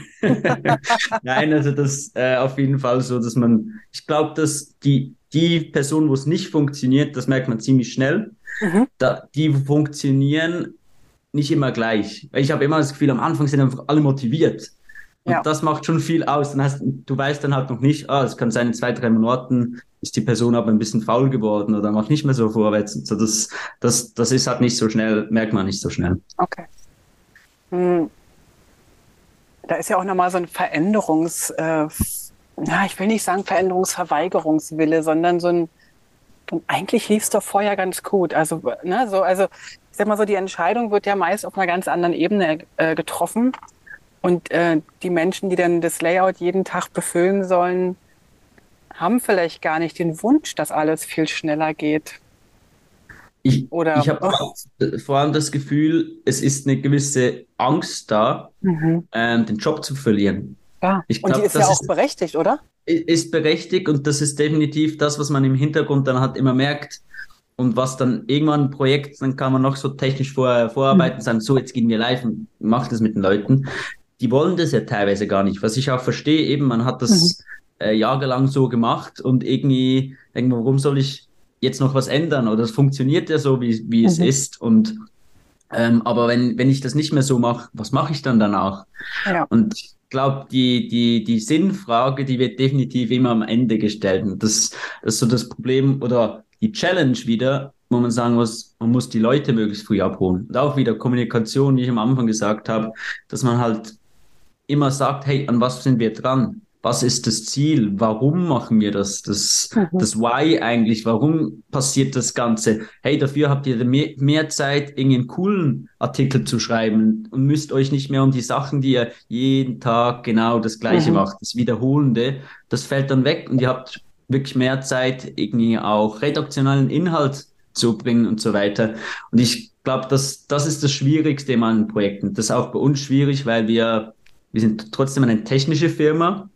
Nein, also das äh, auf jeden Fall so, dass man, ich glaube, dass die, die Person, wo es nicht funktioniert, das merkt man ziemlich schnell. Mhm. Da, die funktionieren nicht immer gleich. Ich habe immer das Gefühl, am Anfang sind einfach alle motiviert. Und ja. das macht schon viel aus. Dann hast, du weißt dann halt noch nicht, ah, es kann sein, in zwei, drei Monaten ist die Person aber ein bisschen faul geworden oder macht nicht mehr so vorwärts. So, das, das, das ist halt nicht so schnell, merkt man nicht so schnell. Okay. Hm. Da ist ja auch nochmal so ein Veränderungs, äh, na, ich will nicht sagen Veränderungsverweigerungswille, sondern so ein, und eigentlich lief es doch vorher ganz gut. Also, ne, so, also, ich sag mal so, die Entscheidung wird ja meist auf einer ganz anderen Ebene äh, getroffen. Und äh, die Menschen, die dann das Layout jeden Tag befüllen sollen, haben vielleicht gar nicht den Wunsch, dass alles viel schneller geht. Ich, Oder, ich habe oh. vor allem das Gefühl, es ist eine gewisse Angst da, mhm. ähm, den Job zu verlieren. Ja. Ich glaub, und die ist ja auch ist, berechtigt, oder? Ist berechtigt und das ist definitiv das, was man im Hintergrund dann hat immer merkt. Und was dann irgendwann ein Projekt, dann kann man noch so technisch vor, vorarbeiten, mhm. sagen, so, jetzt gehen wir live und macht das mit den Leuten die wollen das ja teilweise gar nicht. Was ich auch verstehe, eben, man hat das mhm. äh, jahrelang so gemacht und irgendwie denkt man, warum soll ich jetzt noch was ändern? Oder es funktioniert ja so, wie, wie mhm. es ist. Und ähm, aber wenn, wenn ich das nicht mehr so mache, was mache ich dann danach? Ja. Und ich glaube, die, die, die Sinnfrage, die wird definitiv immer am Ende gestellt. Und das, das ist so das Problem oder die Challenge wieder, wo man sagen muss, man muss die Leute möglichst früh abholen. Und auch wieder Kommunikation, wie ich am Anfang gesagt habe, dass man halt immer sagt, hey, an was sind wir dran? Was ist das Ziel? Warum machen wir das? Das, mhm. das Why eigentlich? Warum passiert das Ganze? Hey, dafür habt ihr mehr, mehr Zeit, irgendeinen coolen Artikel zu schreiben und müsst euch nicht mehr um die Sachen, die ihr jeden Tag genau das Gleiche mhm. macht, das Wiederholende, das fällt dann weg und ihr habt wirklich mehr Zeit, irgendwie auch redaktionalen Inhalt zu bringen und so weiter. Und ich glaube, dass das ist das Schwierigste in meinen Projekten. Das ist auch bei uns schwierig, weil wir wir sind trotzdem eine technische Firma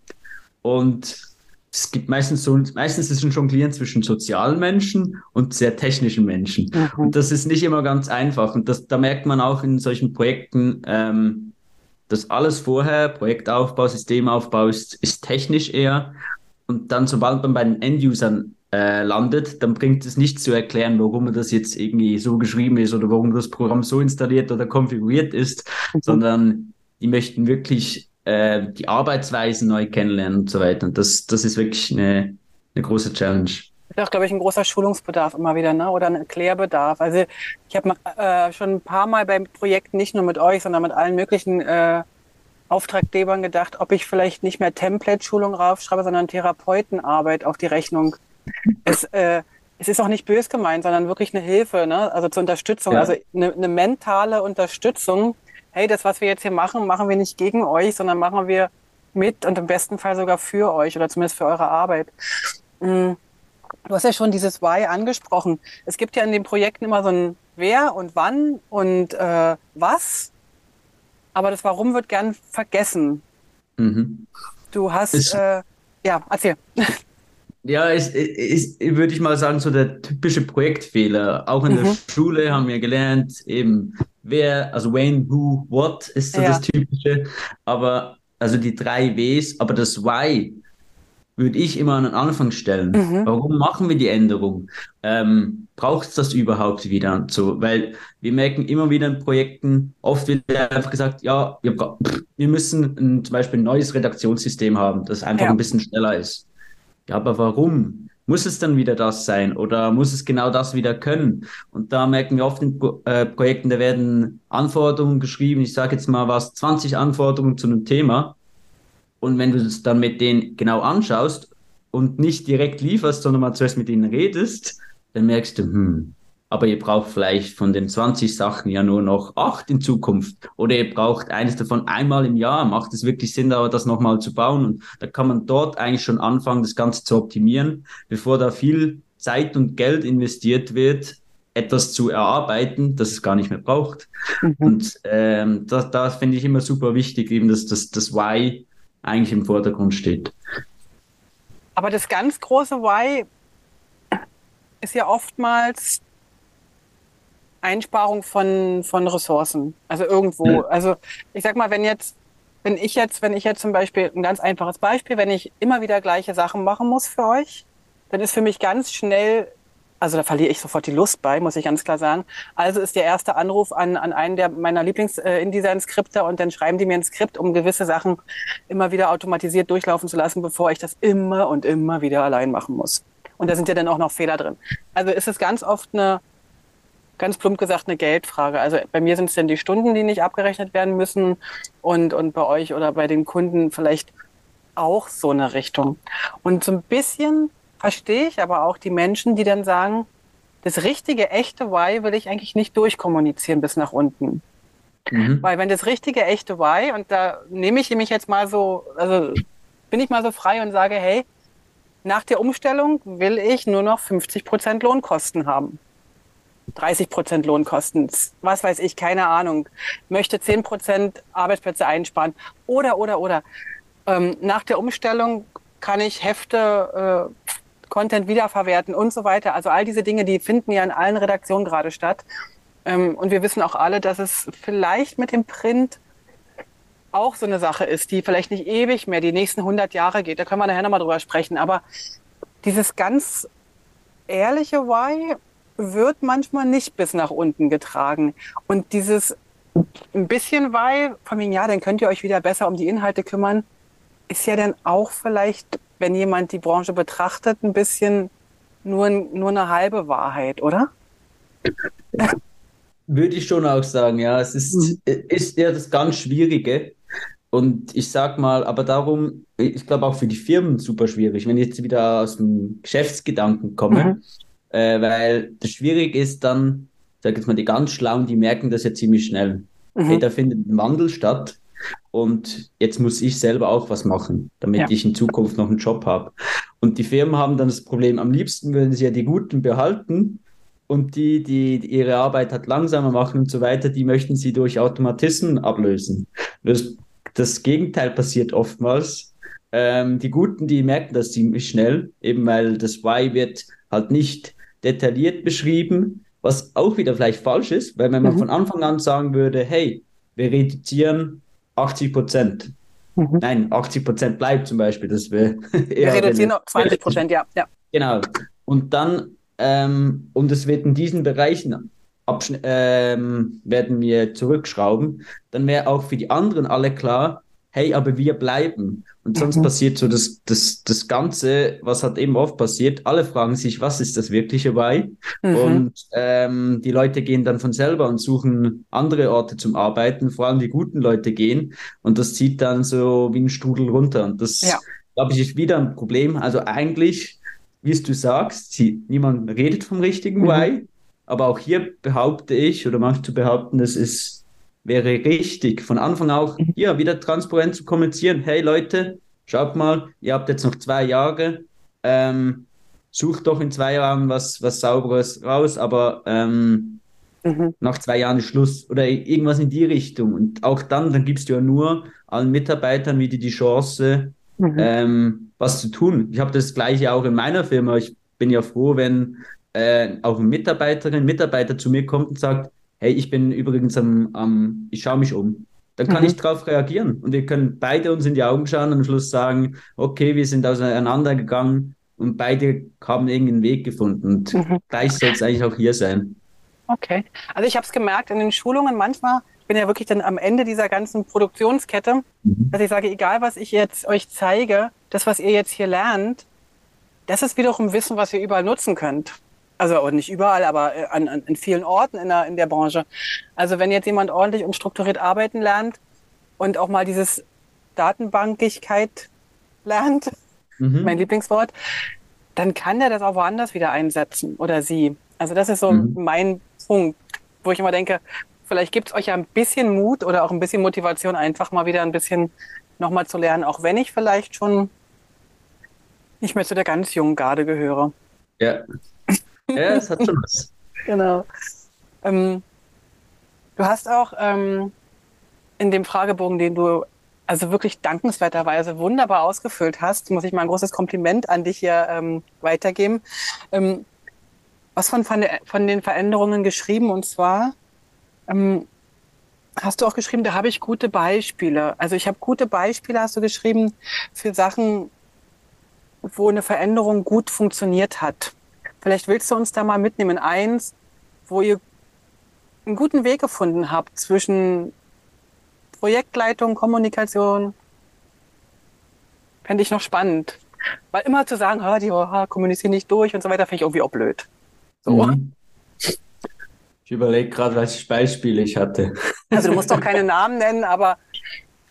und es gibt meistens so, meistens ist ein Jonglieren zwischen sozialen Menschen und sehr technischen Menschen. Mhm. Und das ist nicht immer ganz einfach. Und das, da merkt man auch in solchen Projekten, ähm, dass alles vorher, Projektaufbau, Systemaufbau ist, ist technisch eher. Und dann, sobald man bei den Endusern äh, landet, dann bringt es nicht zu erklären, warum das jetzt irgendwie so geschrieben ist oder warum das Programm so installiert oder konfiguriert ist, mhm. sondern die möchten wirklich äh, die Arbeitsweisen neu kennenlernen und so weiter. Und das, das ist wirklich eine, eine große Challenge. Das ist auch, glaube ich, ein großer Schulungsbedarf immer wieder, ne? oder ein Erklärbedarf. Also ich habe äh, schon ein paar Mal beim Projekt nicht nur mit euch, sondern mit allen möglichen äh, Auftraggebern gedacht, ob ich vielleicht nicht mehr Template-Schulung raufschreibe, sondern Therapeutenarbeit auf die Rechnung. Es, äh, es ist auch nicht bös gemeint, sondern wirklich eine Hilfe, ne? also zur Unterstützung, ja. also eine, eine mentale Unterstützung, hey, das, was wir jetzt hier machen, machen wir nicht gegen euch, sondern machen wir mit und im besten Fall sogar für euch oder zumindest für eure Arbeit. Mm, du hast ja schon dieses Why angesprochen. Es gibt ja in den Projekten immer so ein Wer und wann und äh, was, aber das Warum wird gern vergessen. Mhm. Du hast, äh, ja, erzähl. Ja, ist, ist, würde ich mal sagen, so der typische Projektfehler. Auch in mhm. der Schule haben wir gelernt, eben wer, also when, who, what ist so ja. das Typische. Aber, also die drei Ws, aber das Why würde ich immer an den Anfang stellen. Mhm. Warum machen wir die Änderung? Ähm, Braucht es das überhaupt wieder? So, weil wir merken immer wieder in Projekten, oft wird einfach gesagt, ja, wir, müssen ein, zum Beispiel ein neues Redaktionssystem haben, das einfach ja. ein bisschen schneller ist. Ja, aber warum? Muss es dann wieder das sein oder muss es genau das wieder können? Und da merken wir oft in äh, Projekten, da werden Anforderungen geschrieben, ich sage jetzt mal was, 20 Anforderungen zu einem Thema. Und wenn du es dann mit denen genau anschaust und nicht direkt lieferst, sondern mal zuerst mit ihnen redest, dann merkst du, hm, aber ihr braucht vielleicht von den 20 Sachen ja nur noch acht in Zukunft. Oder ihr braucht eines davon einmal im Jahr. Macht es wirklich Sinn, aber das nochmal zu bauen? Und da kann man dort eigentlich schon anfangen, das Ganze zu optimieren, bevor da viel Zeit und Geld investiert wird, etwas zu erarbeiten, das es gar nicht mehr braucht. Mhm. Und ähm, das, das finde ich immer super wichtig, eben dass das, das Why eigentlich im Vordergrund steht. Aber das ganz große Why ist ja oftmals Einsparung von, von Ressourcen. Also irgendwo. Also ich sag mal, wenn jetzt, wenn ich jetzt, wenn ich jetzt zum Beispiel, ein ganz einfaches Beispiel, wenn ich immer wieder gleiche Sachen machen muss für euch, dann ist für mich ganz schnell, also da verliere ich sofort die Lust bei, muss ich ganz klar sagen. Also ist der erste Anruf an, an einen der meiner Lieblings-InDesign-Skripte und dann schreiben die mir ein Skript, um gewisse Sachen immer wieder automatisiert durchlaufen zu lassen, bevor ich das immer und immer wieder allein machen muss. Und da sind ja dann auch noch Fehler drin. Also ist es ganz oft eine ganz plump gesagt eine Geldfrage. Also bei mir sind es denn die Stunden, die nicht abgerechnet werden müssen und, und bei euch oder bei den Kunden vielleicht auch so eine Richtung. Und so ein bisschen verstehe ich aber auch die Menschen, die dann sagen, das richtige, echte Why will ich eigentlich nicht durchkommunizieren bis nach unten. Mhm. Weil wenn das richtige, echte Why, und da nehme ich mich jetzt mal so, also bin ich mal so frei und sage, hey, nach der Umstellung will ich nur noch 50 Prozent Lohnkosten haben. 30 Prozent Lohnkosten, was weiß ich, keine Ahnung, möchte 10 Prozent Arbeitsplätze einsparen oder, oder, oder. Ähm, nach der Umstellung kann ich Hefte, äh, Content wiederverwerten und so weiter. Also all diese Dinge, die finden ja in allen Redaktionen gerade statt. Ähm, und wir wissen auch alle, dass es vielleicht mit dem Print auch so eine Sache ist, die vielleicht nicht ewig mehr die nächsten 100 Jahre geht. Da können wir nachher nochmal drüber sprechen. Aber dieses ganz ehrliche Why wird manchmal nicht bis nach unten getragen. Und dieses ein bisschen weil, von mir, ja, dann könnt ihr euch wieder besser um die Inhalte kümmern, ist ja dann auch vielleicht, wenn jemand die Branche betrachtet, ein bisschen nur, nur eine halbe Wahrheit, oder? Würde ich schon auch sagen, ja. Es ist, mhm. ist ja das ganz Schwierige. Und ich sag mal, aber darum, ich glaube auch für die Firmen super schwierig, wenn ich jetzt wieder aus dem Geschäftsgedanken komme. Mhm äh, weil das schwierig ist dann, sag jetzt mal, die ganz Schlauen, die merken das ja ziemlich schnell. Mhm. Hey, da findet ein Wandel statt und jetzt muss ich selber auch was machen, damit ja. ich in Zukunft noch einen Job habe. Und die Firmen haben dann das Problem, am liebsten würden sie ja die Guten behalten und die, die ihre Arbeit hat langsamer machen und so weiter, die möchten sie durch Automatismen ablösen. Das, das Gegenteil passiert oftmals. Ähm, die Guten, die merken das ziemlich schnell, eben weil das Why wird halt nicht detailliert beschrieben, was auch wieder vielleicht falsch ist, weil wenn man mhm. von Anfang an sagen würde, hey, wir reduzieren 80 Prozent. Mhm. Nein, 80 Prozent bleibt zum Beispiel. Das wir, wir reduzieren noch 20 Prozent, ja. ja. Genau. Und dann, ähm, und es wird in diesen Bereichen ähm, werden wir zurückschrauben, dann wäre auch für die anderen alle klar, hey, aber wir bleiben. Und sonst mhm. passiert so das, das, das Ganze, was hat eben oft passiert, alle fragen sich, was ist das wirkliche Why? Mhm. Und ähm, die Leute gehen dann von selber und suchen andere Orte zum Arbeiten, vor allem die guten Leute gehen. Und das zieht dann so wie ein Strudel runter. Und das, ja. glaube ich, ist wieder ein Problem. Also eigentlich, wie es du sagst, sie, niemand redet vom richtigen mhm. Why. Aber auch hier behaupte ich, oder machst du behaupten, das ist wäre richtig, von Anfang auch mhm. ja, wieder transparent zu kommunizieren. Hey Leute, schaut mal, ihr habt jetzt noch zwei Jahre, ähm, sucht doch in zwei Jahren was, was Sauberes raus, aber ähm, mhm. nach zwei Jahren Schluss oder irgendwas in die Richtung. Und auch dann, dann gibst du ja nur allen Mitarbeitern wieder die Chance, mhm. ähm, was zu tun. Ich habe das gleiche auch in meiner Firma. Ich bin ja froh, wenn äh, auch eine Mitarbeiterin, Mitarbeiter zu mir kommt und sagt, hey, ich bin übrigens am, am ich schaue mich um. Dann kann mhm. ich darauf reagieren und wir können beide uns in die Augen schauen und am Schluss sagen, okay, wir sind auseinandergegangen und beide haben irgendeinen Weg gefunden. Und mhm. gleich soll es eigentlich auch hier sein. Okay. Also ich habe es gemerkt in den Schulungen manchmal, ich bin ja wirklich dann am Ende dieser ganzen Produktionskette, mhm. dass ich sage, egal was ich jetzt euch zeige, das, was ihr jetzt hier lernt, das ist wiederum Wissen, was ihr überall nutzen könnt. Also nicht überall, aber äh, an, an, in vielen Orten in der, in der Branche. Also wenn jetzt jemand ordentlich und strukturiert arbeiten lernt und auch mal dieses Datenbankigkeit lernt, mhm. mein Lieblingswort, dann kann der das auch woanders wieder einsetzen oder sie. Also das ist so mhm. mein Punkt, wo ich immer denke, vielleicht gibt es euch ja ein bisschen Mut oder auch ein bisschen Motivation, einfach mal wieder ein bisschen nochmal zu lernen, auch wenn ich vielleicht schon nicht mehr zu der ganz jungen Garde gehöre. Ja, ja, es hat schon was. genau. Ähm, du hast auch ähm, in dem Fragebogen, den du also wirklich dankenswerterweise wunderbar ausgefüllt hast, muss ich mal ein großes Kompliment an dich hier ähm, weitergeben. Ähm, was von, von, den Veränderungen geschrieben und zwar ähm, hast du auch geschrieben, da habe ich gute Beispiele. Also ich habe gute Beispiele, hast du geschrieben, für Sachen, wo eine Veränderung gut funktioniert hat. Vielleicht willst du uns da mal mitnehmen. Eins, wo ihr einen guten Weg gefunden habt zwischen Projektleitung, Kommunikation. Fände ich noch spannend. Weil immer zu sagen, ha, die ha, kommunizieren nicht durch und so weiter, finde ich irgendwie auch blöd. So. Mhm. Ich überlege gerade, welche Beispiele ich hatte. Also du musst doch keine Namen nennen, aber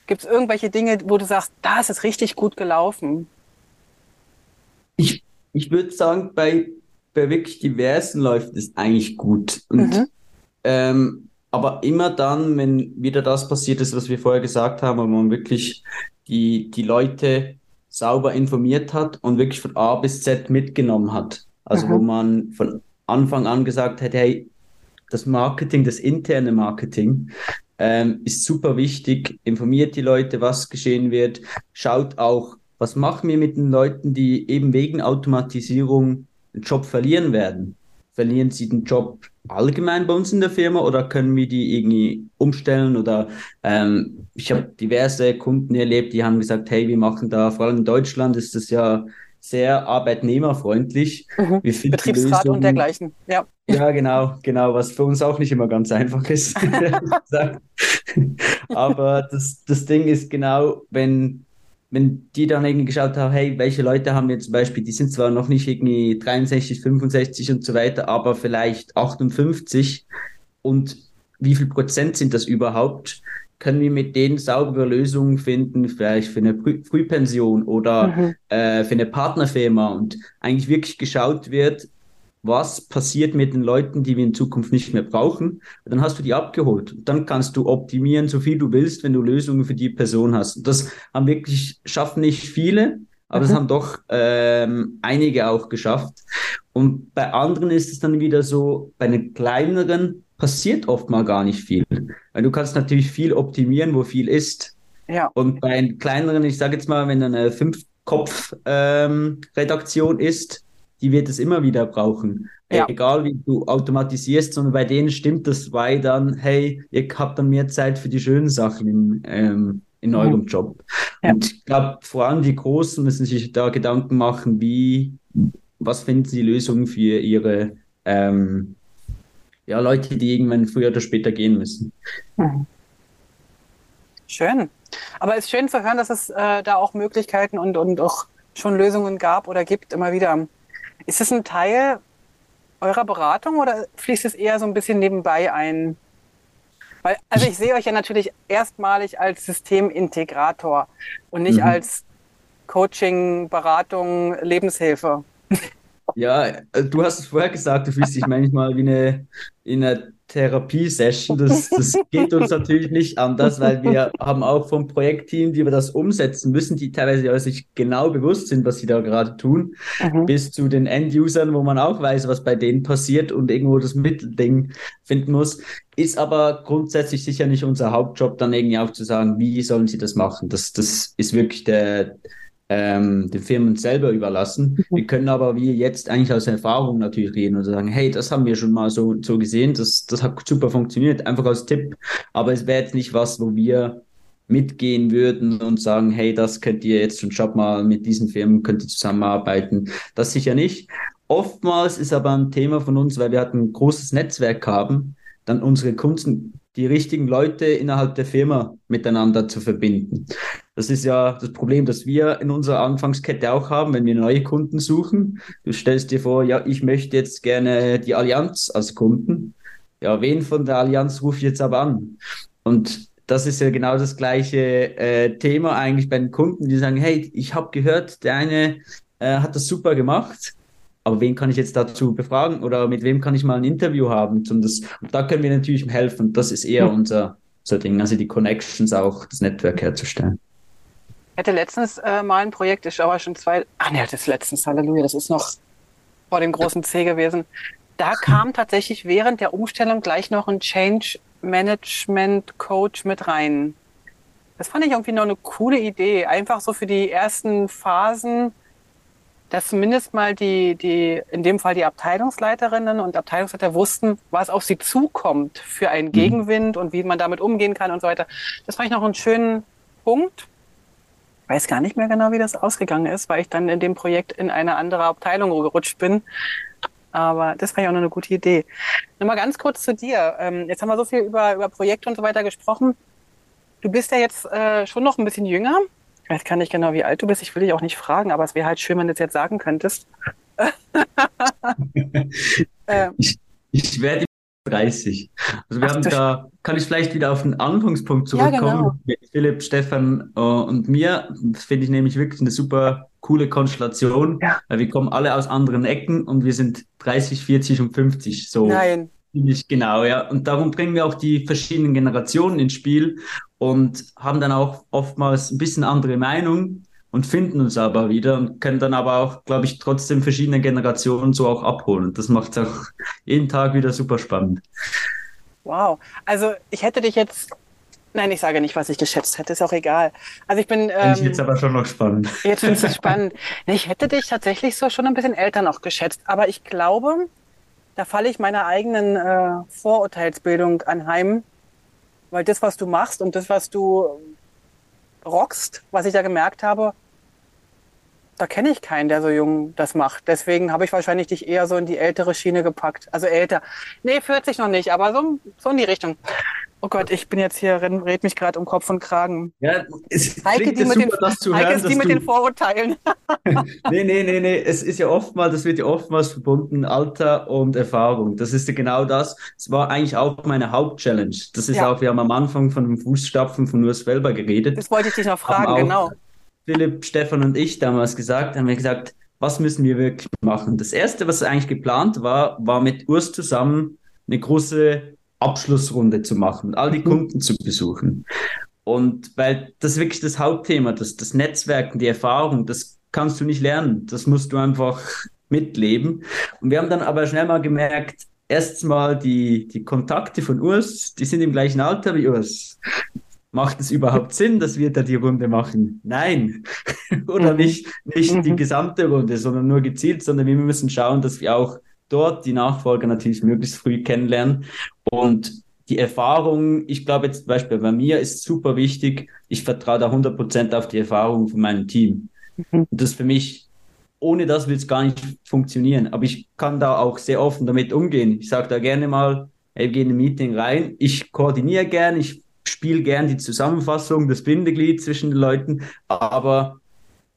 gibt es irgendwelche Dinge, wo du sagst, da ist es richtig gut gelaufen? Ich, ich würde sagen, bei bei wirklich diversen läuft es eigentlich gut. Und, mhm. ähm, aber immer dann, wenn wieder das passiert ist, was wir vorher gesagt haben, wo man wirklich die, die Leute sauber informiert hat und wirklich von A bis Z mitgenommen hat. Also mhm. wo man von Anfang an gesagt hat, hey, das Marketing, das interne Marketing ähm, ist super wichtig, informiert die Leute, was geschehen wird, schaut auch, was machen wir mit den Leuten, die eben wegen Automatisierung den Job verlieren werden. Verlieren sie den Job allgemein bei uns in der Firma oder können wir die irgendwie umstellen? Oder ähm, ich habe diverse Kunden erlebt, die haben gesagt, hey, wir machen da, vor allem in Deutschland ist das ja sehr arbeitnehmerfreundlich. Mhm. Betriebsrat Lösungen, und dergleichen, ja. Ja, genau, genau, was für uns auch nicht immer ganz einfach ist. Aber das, das Ding ist genau, wenn wenn die dann irgendwie geschaut haben, hey, welche Leute haben wir zum Beispiel, die sind zwar noch nicht irgendwie 63, 65 und so weiter, aber vielleicht 58 und wie viel Prozent sind das überhaupt? Können wir mit denen saubere Lösungen finden, vielleicht für eine Früh Frühpension oder mhm. äh, für eine Partnerfirma und eigentlich wirklich geschaut wird, was passiert mit den Leuten, die wir in Zukunft nicht mehr brauchen. Dann hast du die abgeholt. Dann kannst du optimieren, so viel du willst, wenn du Lösungen für die Person hast. Und das haben wirklich, schaffen nicht viele, aber mhm. haben doch ähm, einige auch geschafft. Und bei anderen ist es dann wieder so, bei den kleineren passiert oft mal gar nicht viel. Weil du kannst natürlich viel optimieren, wo viel ist. Ja. Und bei den kleineren, ich sage jetzt mal, wenn eine Fünf-Kopf-Redaktion ähm, ist, die wird es immer wieder brauchen. Ja. Egal wie du automatisierst, sondern bei denen stimmt das, weil dann, hey, ihr habt dann mehr Zeit für die schönen Sachen in, ähm, in mhm. eurem Job. Ja. Und ich glaube, vor allem die Großen müssen sich da Gedanken machen, wie, was finden sie Lösungen für ihre ähm, ja, Leute, die irgendwann früher oder später gehen müssen. Mhm. Schön. Aber es ist schön zu hören, dass es äh, da auch Möglichkeiten und, und auch schon Lösungen gab oder gibt, immer wieder. Ist das ein Teil eurer Beratung oder fließt es eher so ein bisschen nebenbei ein? Weil, also ich sehe euch ja natürlich erstmalig als Systemintegrator und nicht mhm. als Coaching, Beratung, Lebenshilfe. Ja, äh, du hast es vorher gesagt, du fühlst dich manchmal wie eine, in einer Therapiesession. Das, das geht uns natürlich nicht anders, weil wir haben auch vom Projektteam, die wir das umsetzen müssen, die teilweise ja sich genau bewusst sind, was sie da gerade tun, mhm. bis zu den End-Usern, wo man auch weiß, was bei denen passiert und irgendwo das Mittelding finden muss. Ist aber grundsätzlich sicher nicht unser Hauptjob, dann irgendwie auch zu sagen, wie sollen sie das machen. Das, das ist wirklich der, ähm, den Firmen selber überlassen. Mhm. Wir können aber wie jetzt eigentlich aus Erfahrung natürlich reden und sagen, hey, das haben wir schon mal so, so gesehen, das, das hat super funktioniert, einfach als Tipp. Aber es wäre jetzt nicht was, wo wir mitgehen würden und sagen, hey, das könnt ihr jetzt schon, schaut mal, mit diesen Firmen könnt ihr zusammenarbeiten. Das sicher nicht. Oftmals ist aber ein Thema von uns, weil wir halt ein großes Netzwerk haben, dann unsere Kunden die richtigen Leute innerhalb der Firma miteinander zu verbinden. Das ist ja das Problem, das wir in unserer Anfangskette auch haben, wenn wir neue Kunden suchen. Du stellst dir vor, ja, ich möchte jetzt gerne die Allianz als Kunden. Ja, wen von der Allianz rufe ich jetzt aber an? Und das ist ja genau das gleiche äh, Thema eigentlich bei den Kunden, die sagen, hey, ich habe gehört, der eine äh, hat das super gemacht aber wen kann ich jetzt dazu befragen oder mit wem kann ich mal ein Interview haben? Und, das, und da können wir natürlich helfen. Das ist eher unser, unser Ding, also die Connections auch, das Netzwerk herzustellen. Hatte letztens äh, mal ein Projekt, ich aber schon zwei, ach nee, das ist letztens, Halleluja, das ist noch vor dem großen C gewesen. Da kam tatsächlich während der Umstellung gleich noch ein Change Management Coach mit rein. Das fand ich irgendwie noch eine coole Idee. Einfach so für die ersten Phasen dass zumindest mal die, die, in dem Fall die Abteilungsleiterinnen und Abteilungsleiter wussten, was auf sie zukommt für einen mhm. Gegenwind und wie man damit umgehen kann und so weiter. Das fand ich noch einen schönen Punkt. Ich weiß gar nicht mehr genau, wie das ausgegangen ist, weil ich dann in dem Projekt in eine andere Abteilung gerutscht bin. Aber das war ja auch noch eine gute Idee. Nochmal ganz kurz zu dir. Ähm, jetzt haben wir so viel über, über Projekte und so weiter gesprochen. Du bist ja jetzt äh, schon noch ein bisschen jünger. Ich weiß gar nicht genau, wie alt du bist. Ich will dich auch nicht fragen, aber es wäre halt schön, wenn du es jetzt sagen könntest. ähm. ich, ich werde 30. Also wir Ach, haben da, kann ich vielleicht wieder auf den Anfangspunkt zurückkommen ja, genau. mit Philipp, Stefan uh, und mir. Das finde ich nämlich wirklich eine super coole Konstellation, ja. weil wir kommen alle aus anderen Ecken und wir sind 30, 40 und 50. So. Nein. Ziemlich genau, ja. Und darum bringen wir auch die verschiedenen Generationen ins Spiel und haben dann auch oftmals ein bisschen andere Meinung und finden uns aber wieder und können dann aber auch, glaube ich, trotzdem verschiedene Generationen so auch abholen. Das macht es auch jeden Tag wieder super spannend. Wow. Also ich hätte dich jetzt Nein, ich sage nicht, was ich geschätzt hätte, ist auch egal. Also ich bin. Ähm, ich jetzt aber schon noch spannend. Jetzt findest du spannend. Ich hätte dich tatsächlich so schon ein bisschen älter noch geschätzt, aber ich glaube, da falle ich meiner eigenen äh, Vorurteilsbildung anheim, weil das, was du machst und das, was du rockst, was ich da gemerkt habe, da kenne ich keinen, der so jung das macht. Deswegen habe ich wahrscheinlich dich eher so in die ältere Schiene gepackt. Also älter. Nee, 40 noch nicht, aber so, so in die Richtung. Oh Gott, ich bin jetzt hier, red mich gerade um Kopf und Kragen. Ja, es Heike, die, mit, super, den, Heike hören, ist die mit den Vorurteilen. nee, nee, nee, nee. Es ist ja oftmals, das wird ja oftmals verbunden, Alter und Erfahrung. Das ist ja genau das. Es war eigentlich auch meine Hauptchallenge. Das ist ja. auch, wir haben am Anfang von dem Fußstapfen von Urs Welber geredet. Das wollte ich dich noch fragen, genau. Philipp, Stefan und ich damals gesagt, haben wir gesagt, was müssen wir wirklich machen? Das erste, was eigentlich geplant war, war mit Urs zusammen eine große Abschlussrunde zu machen, all die mhm. Kunden zu besuchen. Und weil das wirklich das Hauptthema, das, das Netzwerken, die Erfahrung, das kannst du nicht lernen. Das musst du einfach mitleben. Und wir haben dann aber schnell mal gemerkt, erstmal die, die Kontakte von Urs, die sind im gleichen Alter wie Urs. Macht es überhaupt Sinn, dass wir da die Runde machen? Nein. Oder mhm. nicht, nicht die mhm. gesamte Runde, sondern nur gezielt, sondern wir müssen schauen, dass wir auch dort die Nachfolger natürlich möglichst früh kennenlernen. Und die Erfahrung, ich glaube jetzt zum Beispiel bei mir ist super wichtig, ich vertraue da 100% auf die Erfahrung von meinem Team. Mhm. Und das für mich, ohne das wird es gar nicht funktionieren. Aber ich kann da auch sehr offen damit umgehen. Ich sage da gerne mal, hey, wir gehen in ein Meeting rein, ich koordiniere gern, ich spiele gern die Zusammenfassung, das Bindeglied zwischen den Leuten, aber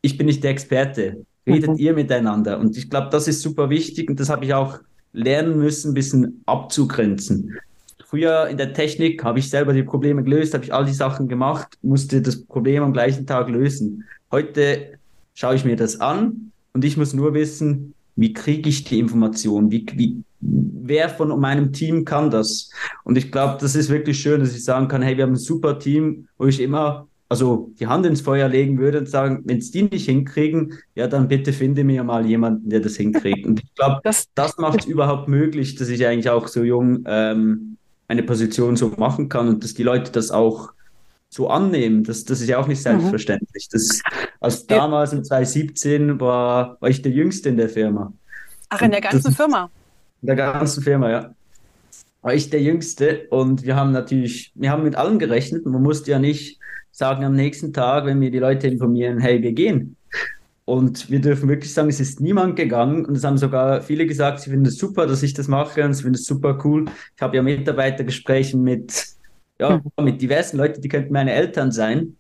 ich bin nicht der Experte redet mhm. ihr miteinander. Und ich glaube, das ist super wichtig und das habe ich auch lernen müssen, ein bisschen abzugrenzen. Früher in der Technik habe ich selber die Probleme gelöst, habe ich all die Sachen gemacht, musste das Problem am gleichen Tag lösen. Heute schaue ich mir das an und ich muss nur wissen, wie kriege ich die Information, wie, wie wer von meinem Team kann das? Und ich glaube, das ist wirklich schön, dass ich sagen kann, hey, wir haben ein super Team, wo ich immer also die Hand ins Feuer legen würde und sagen, wenn es die nicht hinkriegen, ja, dann bitte finde mir mal jemanden, der das hinkriegt. Und ich glaube, das, das macht es überhaupt möglich, dass ich eigentlich auch so jung ähm, eine Position so machen kann und dass die Leute das auch so annehmen. Das, das ist ja auch nicht mhm. selbstverständlich. Das, also damals in 2017 war, war ich der Jüngste in der Firma. Ach, in der ganzen das, Firma? In der ganzen Firma, ja. War ich der Jüngste und wir haben natürlich, wir haben mit allem gerechnet. Man musste ja nicht sagen am nächsten Tag, wenn wir die Leute informieren, hey, wir gehen. Und wir dürfen wirklich sagen, es ist niemand gegangen. Und es haben sogar viele gesagt, sie finden es super, dass ich das mache und sie finden es super cool. Ich habe ja Mitarbeitergespräche mit, ja, mhm. mit diversen Leuten, die könnten meine Eltern sein.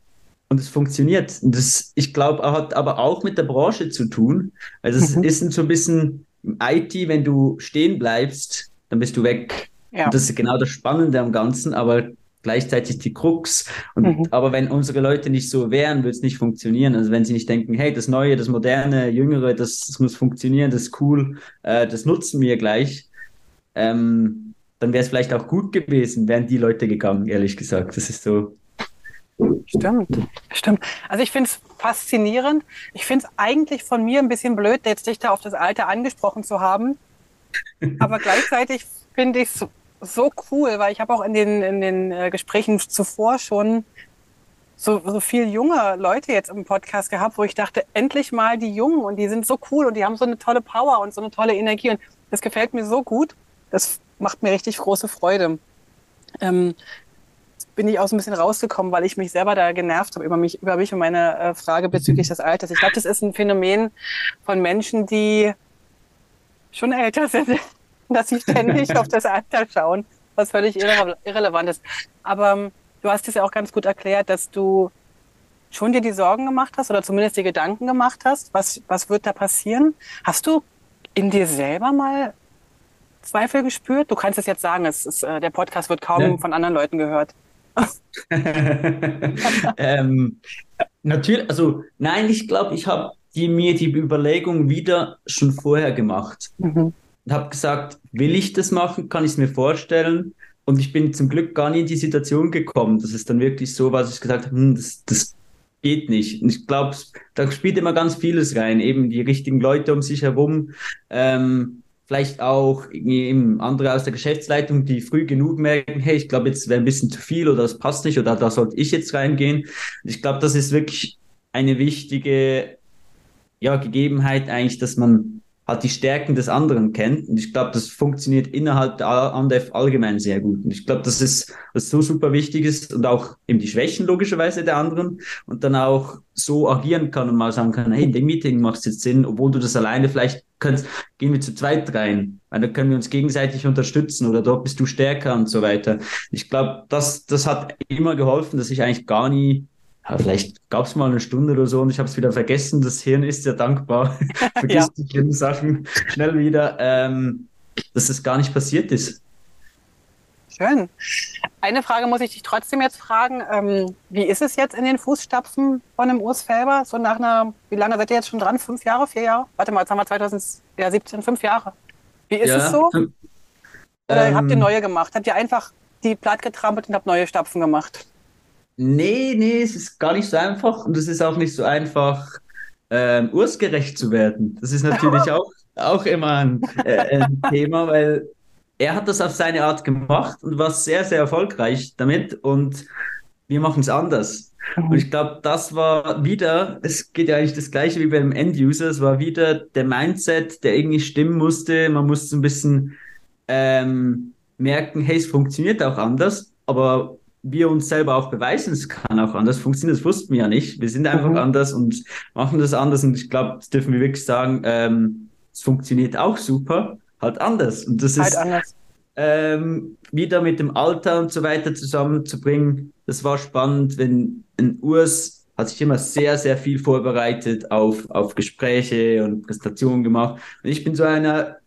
Und es funktioniert. Und das, ich glaube, hat aber auch mit der Branche zu tun. Also es mhm. ist so ein bisschen IT, wenn du stehen bleibst, dann bist du weg. Ja. Und das ist genau das Spannende am Ganzen. Aber gleichzeitig die Krux. Und, mhm. Aber wenn unsere Leute nicht so wären, würde es nicht funktionieren. Also wenn sie nicht denken, hey, das Neue, das Moderne, Jüngere, das, das muss funktionieren, das ist cool, äh, das nutzen wir gleich, ähm, dann wäre es vielleicht auch gut gewesen, wären die Leute gegangen, ehrlich gesagt. Das ist so. Stimmt, stimmt. Also ich finde es faszinierend. Ich finde es eigentlich von mir ein bisschen blöd, jetzt dich da auf das Alter angesprochen zu haben. Aber gleichzeitig finde ich es so cool, weil ich habe auch in den, in den äh, Gesprächen zuvor schon so, so viel junge Leute jetzt im Podcast gehabt, wo ich dachte, endlich mal die Jungen und die sind so cool und die haben so eine tolle Power und so eine tolle Energie und das gefällt mir so gut. Das macht mir richtig große Freude. Ähm, bin ich auch so ein bisschen rausgekommen, weil ich mich selber da genervt habe über mich, über mich und meine äh, Frage bezüglich des Alters. Ich glaube, das ist ein Phänomen von Menschen, die schon älter sind dass sie ständig auf das Alter schauen, was völlig irre irrelevant ist. Aber ähm, du hast es ja auch ganz gut erklärt, dass du schon dir die Sorgen gemacht hast oder zumindest die Gedanken gemacht hast, was, was wird da passieren? Hast du in dir selber mal Zweifel gespürt? Du kannst es jetzt sagen, es ist, äh, der Podcast wird kaum ja. von anderen Leuten gehört. ähm, natürlich, also nein, ich glaube, ich habe die, mir die Überlegung wieder schon vorher gemacht. Mhm und habe gesagt, will ich das machen? Kann ich es mir vorstellen? Und ich bin zum Glück gar nicht in die Situation gekommen, dass es dann wirklich so war, dass ich gesagt habe, hm, das, das geht nicht. Und ich glaube, da spielt immer ganz vieles rein, eben die richtigen Leute um sich herum, ähm, vielleicht auch andere aus der Geschäftsleitung, die früh genug merken, hey, ich glaube, jetzt wäre ein bisschen zu viel oder das passt nicht oder da sollte ich jetzt reingehen. Ich glaube, das ist wirklich eine wichtige ja, Gegebenheit eigentlich, dass man halt die Stärken des anderen kennt. Und ich glaube, das funktioniert innerhalb der Andef allgemein sehr gut. Und ich glaube, das ist, was so super wichtig ist und auch eben die Schwächen logischerweise der anderen und dann auch so agieren kann und mal sagen kann, hey, in dem Meeting macht es jetzt Sinn, obwohl du das alleine vielleicht kannst, gehen wir zu zweit rein, weil dann können wir uns gegenseitig unterstützen oder dort bist du stärker und so weiter. Ich glaube, das, das hat immer geholfen, dass ich eigentlich gar nie ja, vielleicht gab es mal eine Stunde oder so und ich habe es wieder vergessen. Das Hirn ist ja dankbar. Vergisst ja. die schlimmen Sachen schnell wieder, ähm, dass es gar nicht passiert ist. Schön. Eine Frage muss ich dich trotzdem jetzt fragen. Ähm, wie ist es jetzt in den Fußstapfen von dem Urs Felber? So nach einer, wie lange seid ihr jetzt schon dran? Fünf Jahre, vier Jahre? Warte mal, jetzt haben wir 2017, fünf Jahre. Wie ist ja, es so? Oder ähm, habt ihr neue gemacht? Habt ihr einfach die platt getrampelt und habt neue Stapfen gemacht? Nee, nee, es ist gar nicht so einfach und es ist auch nicht so einfach, ähm, ursgerecht zu werden. Das ist natürlich auch, auch immer ein, äh, ein Thema, weil er hat das auf seine Art gemacht und war sehr, sehr erfolgreich damit und wir machen es anders. Und ich glaube, das war wieder, es geht ja eigentlich das gleiche wie beim End-User, es war wieder der Mindset, der irgendwie stimmen musste. Man musste ein bisschen ähm, merken, hey, es funktioniert auch anders, aber wir uns selber auch beweisen, es kann auch anders funktionieren, das wussten wir ja nicht. Wir sind einfach mhm. anders und machen das anders und ich glaube, das dürfen wir wirklich sagen, ähm, es funktioniert auch super, halt anders. Und das halt ist anders. Ähm, wieder mit dem Alter und so weiter zusammenzubringen. Das war spannend, wenn ein Urs hat sich immer sehr, sehr viel vorbereitet auf, auf Gespräche und Präsentationen gemacht. Und ich bin so einer,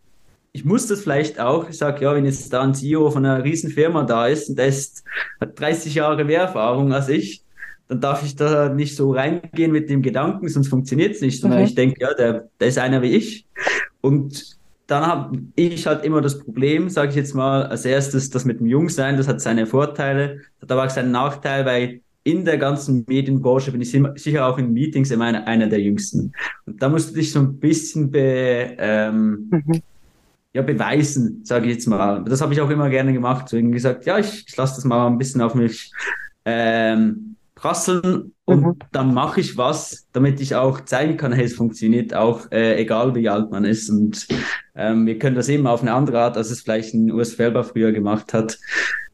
ich muss das vielleicht auch. Ich sage, ja, wenn jetzt da ein CEO von einer riesen Firma da ist und der ist, hat 30 Jahre mehr Erfahrung als ich, dann darf ich da nicht so reingehen mit dem Gedanken, sonst funktioniert es nicht, sondern mhm. ich denke, ja, der, der ist einer wie ich. Und dann habe ich halt immer das Problem, sage ich jetzt mal, als erstes, das mit dem Jungsein, das hat seine Vorteile, hat aber auch seinen Nachteil, weil in der ganzen Medienbranche bin ich sicher auch in Meetings immer einer, einer der Jüngsten. Und da musst du dich so ein bisschen be, ähm, mhm. Ja, beweisen, sage ich jetzt mal. Das habe ich auch immer gerne gemacht. So irgendwie gesagt, ja, ich, ich lasse das mal ein bisschen auf mich ähm, prasseln und mhm. dann mache ich was, damit ich auch zeigen kann, hey, es funktioniert auch, äh, egal wie alt man ist. Und ähm, wir können das eben auf eine andere Art, als es vielleicht ein Urs Felber früher gemacht hat.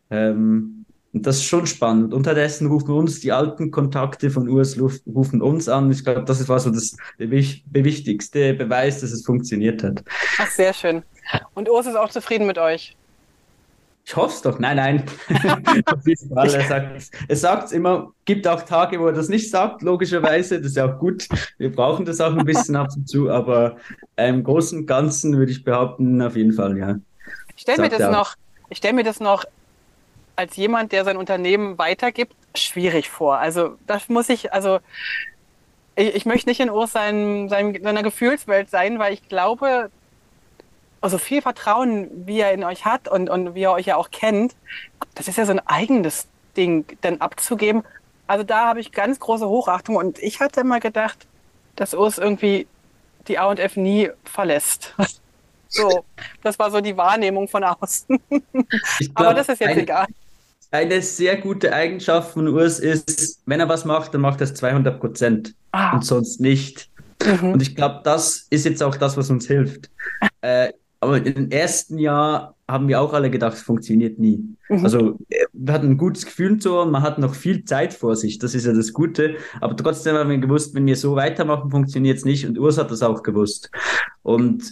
Ähm, und das ist schon spannend. Unterdessen rufen uns die alten Kontakte von US rufen uns an. Ich glaube, das war so das der wichtigste Beweis, dass es funktioniert hat. Ach, sehr schön. Und Urs ist auch zufrieden mit euch. Ich hoffe es doch. Nein, nein. er sagt es sagt immer, gibt auch Tage, wo er das nicht sagt, logischerweise. Das ist auch gut. Wir brauchen das auch ein bisschen ab und zu, aber im Großen und Ganzen würde ich behaupten, auf jeden Fall, ja. Ich stelle mir das noch, ich stelle mir das noch als jemand, der sein Unternehmen weitergibt, schwierig vor. Also das muss ich, also ich, ich möchte nicht in Urs sein, sein, seiner Gefühlswelt sein, weil ich glaube, also viel Vertrauen, wie er in euch hat und, und wie er euch ja auch kennt, das ist ja so ein eigenes Ding, dann abzugeben. Also da habe ich ganz große Hochachtung und ich hatte immer gedacht, dass Urs irgendwie die A&F nie verlässt. So, das war so die Wahrnehmung von außen. Glaub, Aber das ist jetzt eine, egal eine sehr gute Eigenschaft von Urs ist, wenn er was macht, dann macht er es 200 Prozent ah. und sonst nicht. Mhm. Und ich glaube, das ist jetzt auch das, was uns hilft. Äh, aber im ersten Jahr haben wir auch alle gedacht, es funktioniert nie. Mhm. Also äh, wir hatten ein gutes Gefühl zu und man hat noch viel Zeit vor sich. Das ist ja das Gute. Aber trotzdem haben wir gewusst, wenn wir so weitermachen, funktioniert es nicht. Und Urs hat das auch gewusst. Und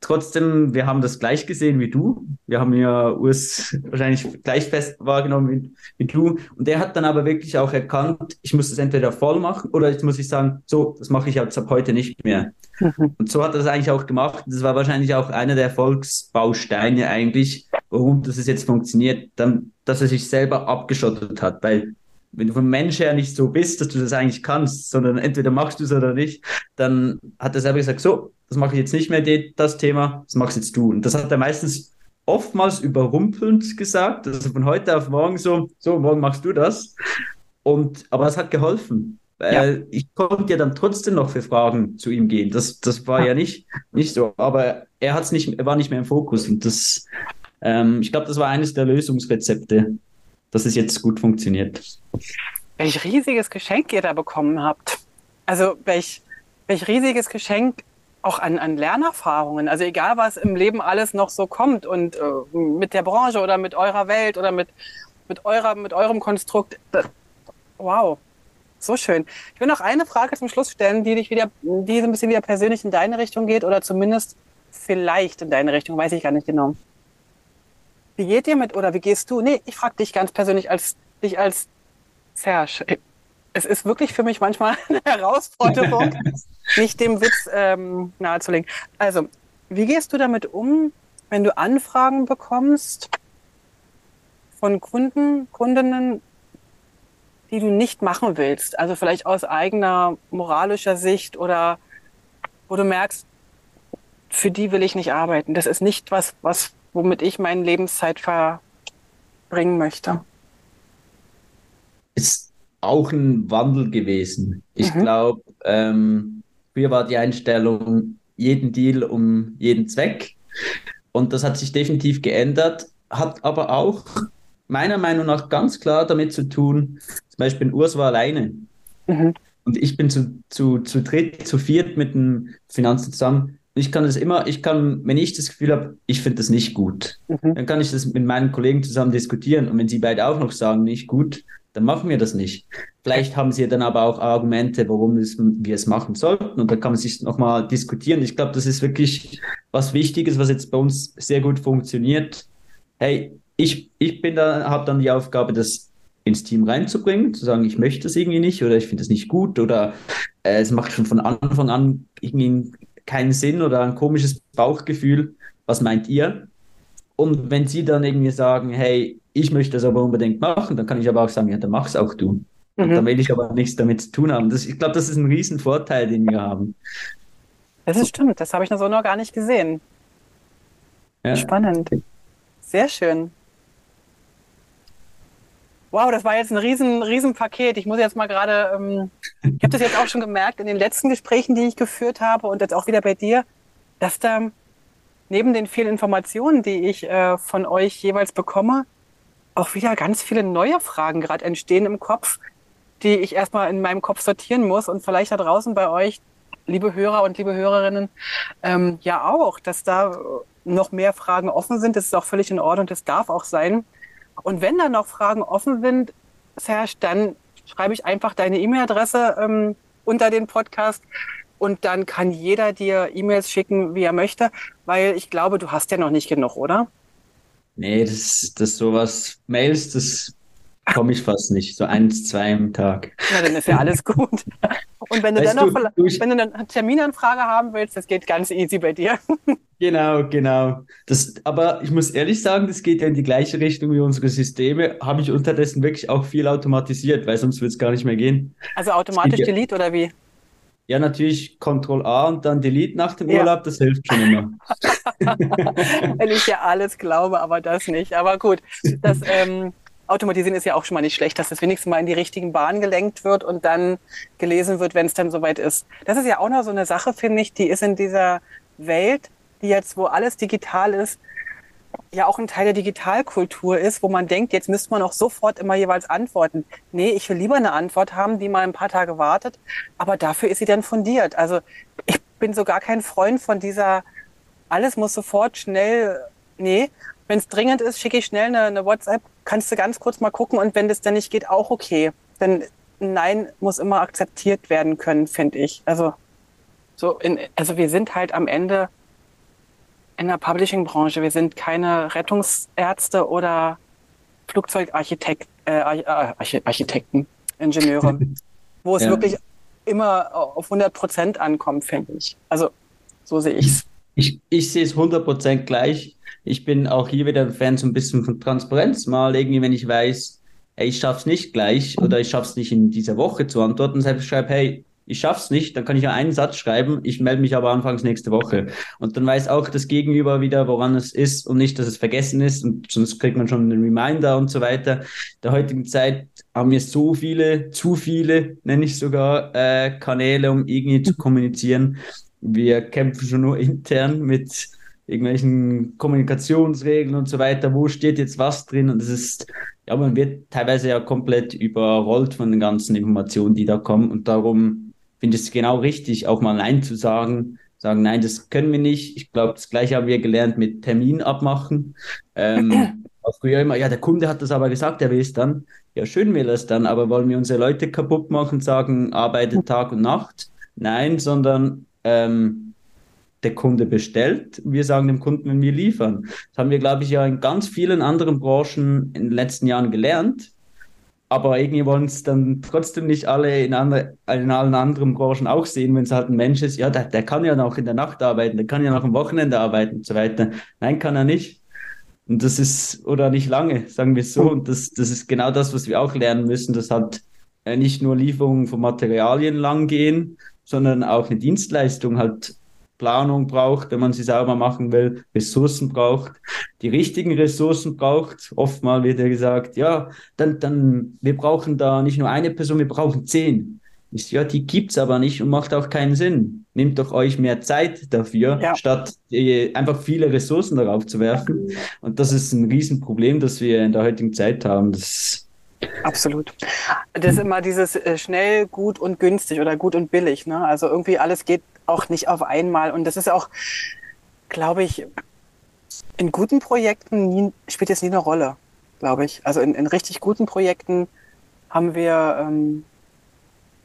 trotzdem, wir haben das gleich gesehen wie du. Wir haben ja Urs wahrscheinlich gleich fest wahrgenommen wie, wie du. Und er hat dann aber wirklich auch erkannt, ich muss das entweder voll machen oder jetzt muss ich sagen, so, das mache ich jetzt ab heute nicht mehr. Und so hat er das eigentlich auch gemacht. Das war wahrscheinlich auch einer der Erfolgsbausteine eigentlich, warum das jetzt funktioniert, dann, dass er sich selber abgeschottet hat. Weil wenn du vom Mensch her nicht so bist, dass du das eigentlich kannst, sondern entweder machst du es oder nicht, dann hat er selber gesagt, so, das mache ich jetzt nicht mehr, das Thema, das machst jetzt du. Und das hat er meistens oftmals überrumpelnd gesagt, also von heute auf morgen so, so, morgen machst du das. Und, aber es hat geholfen. Ja. ich konnte ja dann trotzdem noch für Fragen zu ihm gehen. Das, das war ja nicht, nicht so. Aber er hat's nicht, er war nicht mehr im Fokus. Und das, ähm, ich glaube, das war eines der Lösungsrezepte, dass es jetzt gut funktioniert. Welch riesiges Geschenk ihr da bekommen habt. Also welch, welch riesiges Geschenk auch an, an Lernerfahrungen. Also egal, was im Leben alles noch so kommt und äh, mit der Branche oder mit eurer Welt oder mit, mit, eurer, mit eurem Konstrukt. Das, wow, so schön. Ich will noch eine Frage zum Schluss stellen, die dich wieder, die so ein bisschen wieder persönlich in deine Richtung geht oder zumindest vielleicht in deine Richtung, weiß ich gar nicht genau. Wie geht ihr mit oder wie gehst du? Nee, ich frage dich ganz persönlich als dich als Serge. Es ist wirklich für mich manchmal eine Herausforderung, nicht dem Witz ähm, nahezulegen. Also, wie gehst du damit um, wenn du Anfragen bekommst von Kunden, Kundinnen, die du nicht machen willst? Also vielleicht aus eigener moralischer Sicht oder wo du merkst, für die will ich nicht arbeiten. Das ist nicht was, was, womit ich meine Lebenszeit verbringen möchte. Ist auch ein Wandel gewesen. Ich mhm. glaube, ähm, früher war die Einstellung jeden Deal um jeden Zweck. Und das hat sich definitiv geändert, hat aber auch meiner Meinung nach ganz klar damit zu tun, zum Beispiel Urs war alleine. Mhm. Und ich bin zu, zu, zu dritt, zu viert mit dem Finanzen zusammen. Ich kann das immer, ich kann, wenn ich das Gefühl habe, ich finde das nicht gut, mhm. dann kann ich das mit meinen Kollegen zusammen diskutieren. Und wenn sie beide auch noch sagen, nicht gut, dann machen wir das nicht. Vielleicht haben sie dann aber auch Argumente, warum es, wir es machen sollten. Und da kann man sich nochmal diskutieren. Ich glaube, das ist wirklich was Wichtiges, was jetzt bei uns sehr gut funktioniert. Hey, ich, ich bin da, habe dann die Aufgabe, das ins Team reinzubringen, zu sagen, ich möchte das irgendwie nicht oder ich finde es nicht gut oder äh, es macht schon von Anfang an irgendwie keinen Sinn oder ein komisches Bauchgefühl. Was meint ihr? Und wenn sie dann irgendwie sagen, hey, ich möchte das aber unbedingt machen, dann kann ich aber auch sagen, ja, dann mach's auch du. Mhm. Dann will ich aber nichts damit zu tun haben. Das, ich glaube, das ist ein Riesenvorteil, den wir haben. Das ist stimmt, das habe ich noch so noch gar nicht gesehen. Ja. Spannend. Sehr schön. Wow, das war jetzt ein riesen, riesen Paket. Ich muss jetzt mal gerade, ähm, ich habe das jetzt auch schon gemerkt in den letzten Gesprächen, die ich geführt habe und jetzt auch wieder bei dir, dass da neben den vielen Informationen, die ich äh, von euch jeweils bekomme, auch wieder ganz viele neue Fragen gerade entstehen im Kopf, die ich erstmal in meinem Kopf sortieren muss und vielleicht da draußen bei euch, liebe Hörer und liebe Hörerinnen, ähm, ja auch, dass da noch mehr Fragen offen sind. Das ist auch völlig in Ordnung, das darf auch sein. Und wenn da noch Fragen offen sind, Serge, dann schreibe ich einfach deine E-Mail-Adresse ähm, unter den Podcast und dann kann jeder dir E-Mails schicken, wie er möchte, weil ich glaube, du hast ja noch nicht genug, oder? Nee, das, das sowas, Mails, das komme ich fast nicht. So eins, zwei am Tag. Na, dann ist ja alles gut. Und wenn du weißt dann noch, du, wenn du eine Terminanfrage haben willst, das geht ganz easy bei dir. Genau, genau. Das, aber ich muss ehrlich sagen, das geht ja in die gleiche Richtung wie unsere Systeme. Habe ich unterdessen wirklich auch viel automatisiert, weil sonst wird es gar nicht mehr gehen. Also automatisch Delete oder wie? Ja, natürlich Ctrl A und dann Delete nach dem ja. Urlaub, das hilft schon immer. Wenn ich ja alles glaube, aber das nicht. Aber gut, das ähm, Automatisieren ist ja auch schon mal nicht schlecht, dass das wenigstens mal in die richtigen Bahnen gelenkt wird und dann gelesen wird, wenn es dann soweit ist. Das ist ja auch noch so eine Sache, finde ich, die ist in dieser Welt die jetzt, wo alles digital ist, ja auch ein Teil der Digitalkultur ist, wo man denkt, jetzt müsste man auch sofort immer jeweils antworten. Nee, ich will lieber eine Antwort haben, die mal ein paar Tage wartet, aber dafür ist sie dann fundiert. Also ich bin so gar kein Freund von dieser, alles muss sofort schnell, nee, wenn es dringend ist, schicke ich schnell eine, eine, WhatsApp, kannst du ganz kurz mal gucken und wenn das dann nicht geht, auch okay. Denn Nein muss immer akzeptiert werden können, finde ich. Also so in, also wir sind halt am Ende in der Publishing-Branche. Wir sind keine Rettungsärzte oder Flugzeugarchitekten, äh, Architekten, Ingenieure, wo es ja. wirklich immer auf 100 Prozent ankommt, finde ich. Also so sehe ich's. Ich, ich sehe es 100 Prozent gleich. Ich bin auch hier wieder ein Fan so ein bisschen von Transparenz. Mal irgendwie, wenn ich weiß, ey, ich schaff's nicht gleich oder ich schaff's nicht in dieser Woche zu antworten, selbst schreibe, hey, ich schaff's nicht, dann kann ich ja einen Satz schreiben, ich melde mich aber anfangs nächste Woche. Und dann weiß auch das Gegenüber wieder, woran es ist und nicht, dass es vergessen ist und sonst kriegt man schon einen Reminder und so weiter. Der heutigen Zeit haben wir so viele, zu viele, nenne ich sogar, äh, Kanäle, um irgendwie zu kommunizieren. Wir kämpfen schon nur intern mit irgendwelchen Kommunikationsregeln und so weiter. Wo steht jetzt was drin? Und es ist, ja, man wird teilweise ja komplett überrollt von den ganzen Informationen, die da kommen. Und darum finde ich es genau richtig, auch mal Nein zu sagen. Sagen, nein, das können wir nicht. Ich glaube, das gleiche haben wir gelernt mit Termin abmachen. Ähm, auch früher immer, ja, der Kunde hat das aber gesagt, er will es dann. Ja, schön will er es dann, aber wollen wir unsere Leute kaputt machen, sagen, arbeitet Tag und Nacht? Nein, sondern ähm, der Kunde bestellt, wir sagen dem Kunden, wenn wir liefern. Das haben wir, glaube ich, ja in ganz vielen anderen Branchen in den letzten Jahren gelernt aber irgendwie wollen es dann trotzdem nicht alle in, andere, in allen anderen Branchen auch sehen, wenn es halt ein Mensch ist, ja, der, der kann ja noch in der Nacht arbeiten, der kann ja noch am Wochenende arbeiten und so weiter. Nein, kann er nicht. Und das ist, oder nicht lange, sagen wir so. Und das, das ist genau das, was wir auch lernen müssen, dass halt äh, nicht nur Lieferungen von Materialien lang gehen, sondern auch eine Dienstleistung halt Planung braucht, wenn man sie sauber machen will, Ressourcen braucht, die richtigen Ressourcen braucht. Oftmal wird ja gesagt, ja, dann, dann, wir brauchen da nicht nur eine Person, wir brauchen zehn. Ist, ja, die gibt's aber nicht und macht auch keinen Sinn. Nehmt doch euch mehr Zeit dafür, ja. statt äh, einfach viele Ressourcen darauf zu werfen. Und das ist ein Riesenproblem, das wir in der heutigen Zeit haben. Das Absolut. Das ist immer dieses äh, schnell, gut und günstig oder gut und billig. Ne? Also irgendwie alles geht auch nicht auf einmal. Und das ist auch, glaube ich, in guten Projekten nie, spielt es nie eine Rolle, glaube ich. Also in, in richtig guten Projekten haben wir ähm,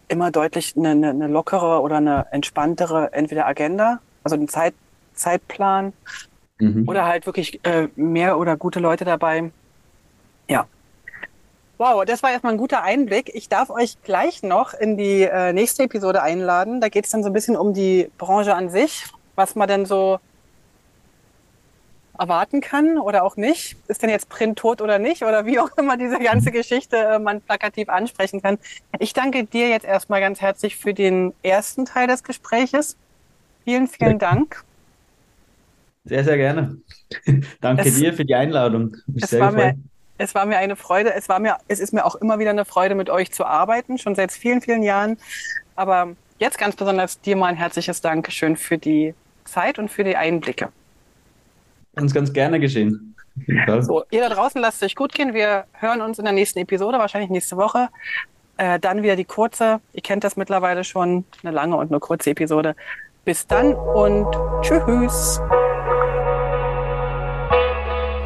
immer deutlich eine, eine, eine, lockere oder eine entspanntere entweder Agenda, also einen Zeit, Zeitplan mhm. oder halt wirklich äh, mehr oder gute Leute dabei. Wow, das war erstmal ein guter Einblick. Ich darf euch gleich noch in die äh, nächste Episode einladen. Da geht es dann so ein bisschen um die Branche an sich, was man denn so erwarten kann oder auch nicht. Ist denn jetzt Print tot oder nicht? Oder wie auch immer diese ganze Geschichte äh, man plakativ ansprechen kann. Ich danke dir jetzt erstmal ganz herzlich für den ersten Teil des Gespräches. Vielen, vielen Dank. Sehr, sehr gerne. Danke es, dir für die Einladung. Es war, mir, es war, mir, eine Freude. Es, war mir, es ist mir auch immer wieder eine Freude, mit euch zu arbeiten, schon seit vielen, vielen Jahren. Aber jetzt ganz besonders dir mal ein herzliches Dankeschön für die Zeit und für die Einblicke. Ganz, ganz gerne geschehen. So, ihr da draußen lasst es euch gut gehen. Wir hören uns in der nächsten Episode, wahrscheinlich nächste Woche. Äh, dann wieder die kurze. Ihr kennt das mittlerweile schon. Eine lange und eine kurze Episode. Bis dann und tschüss.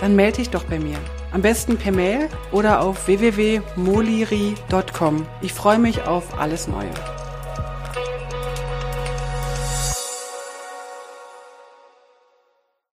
dann melde dich doch bei mir. Am besten per Mail oder auf www.moliri.com. Ich freue mich auf alles Neue.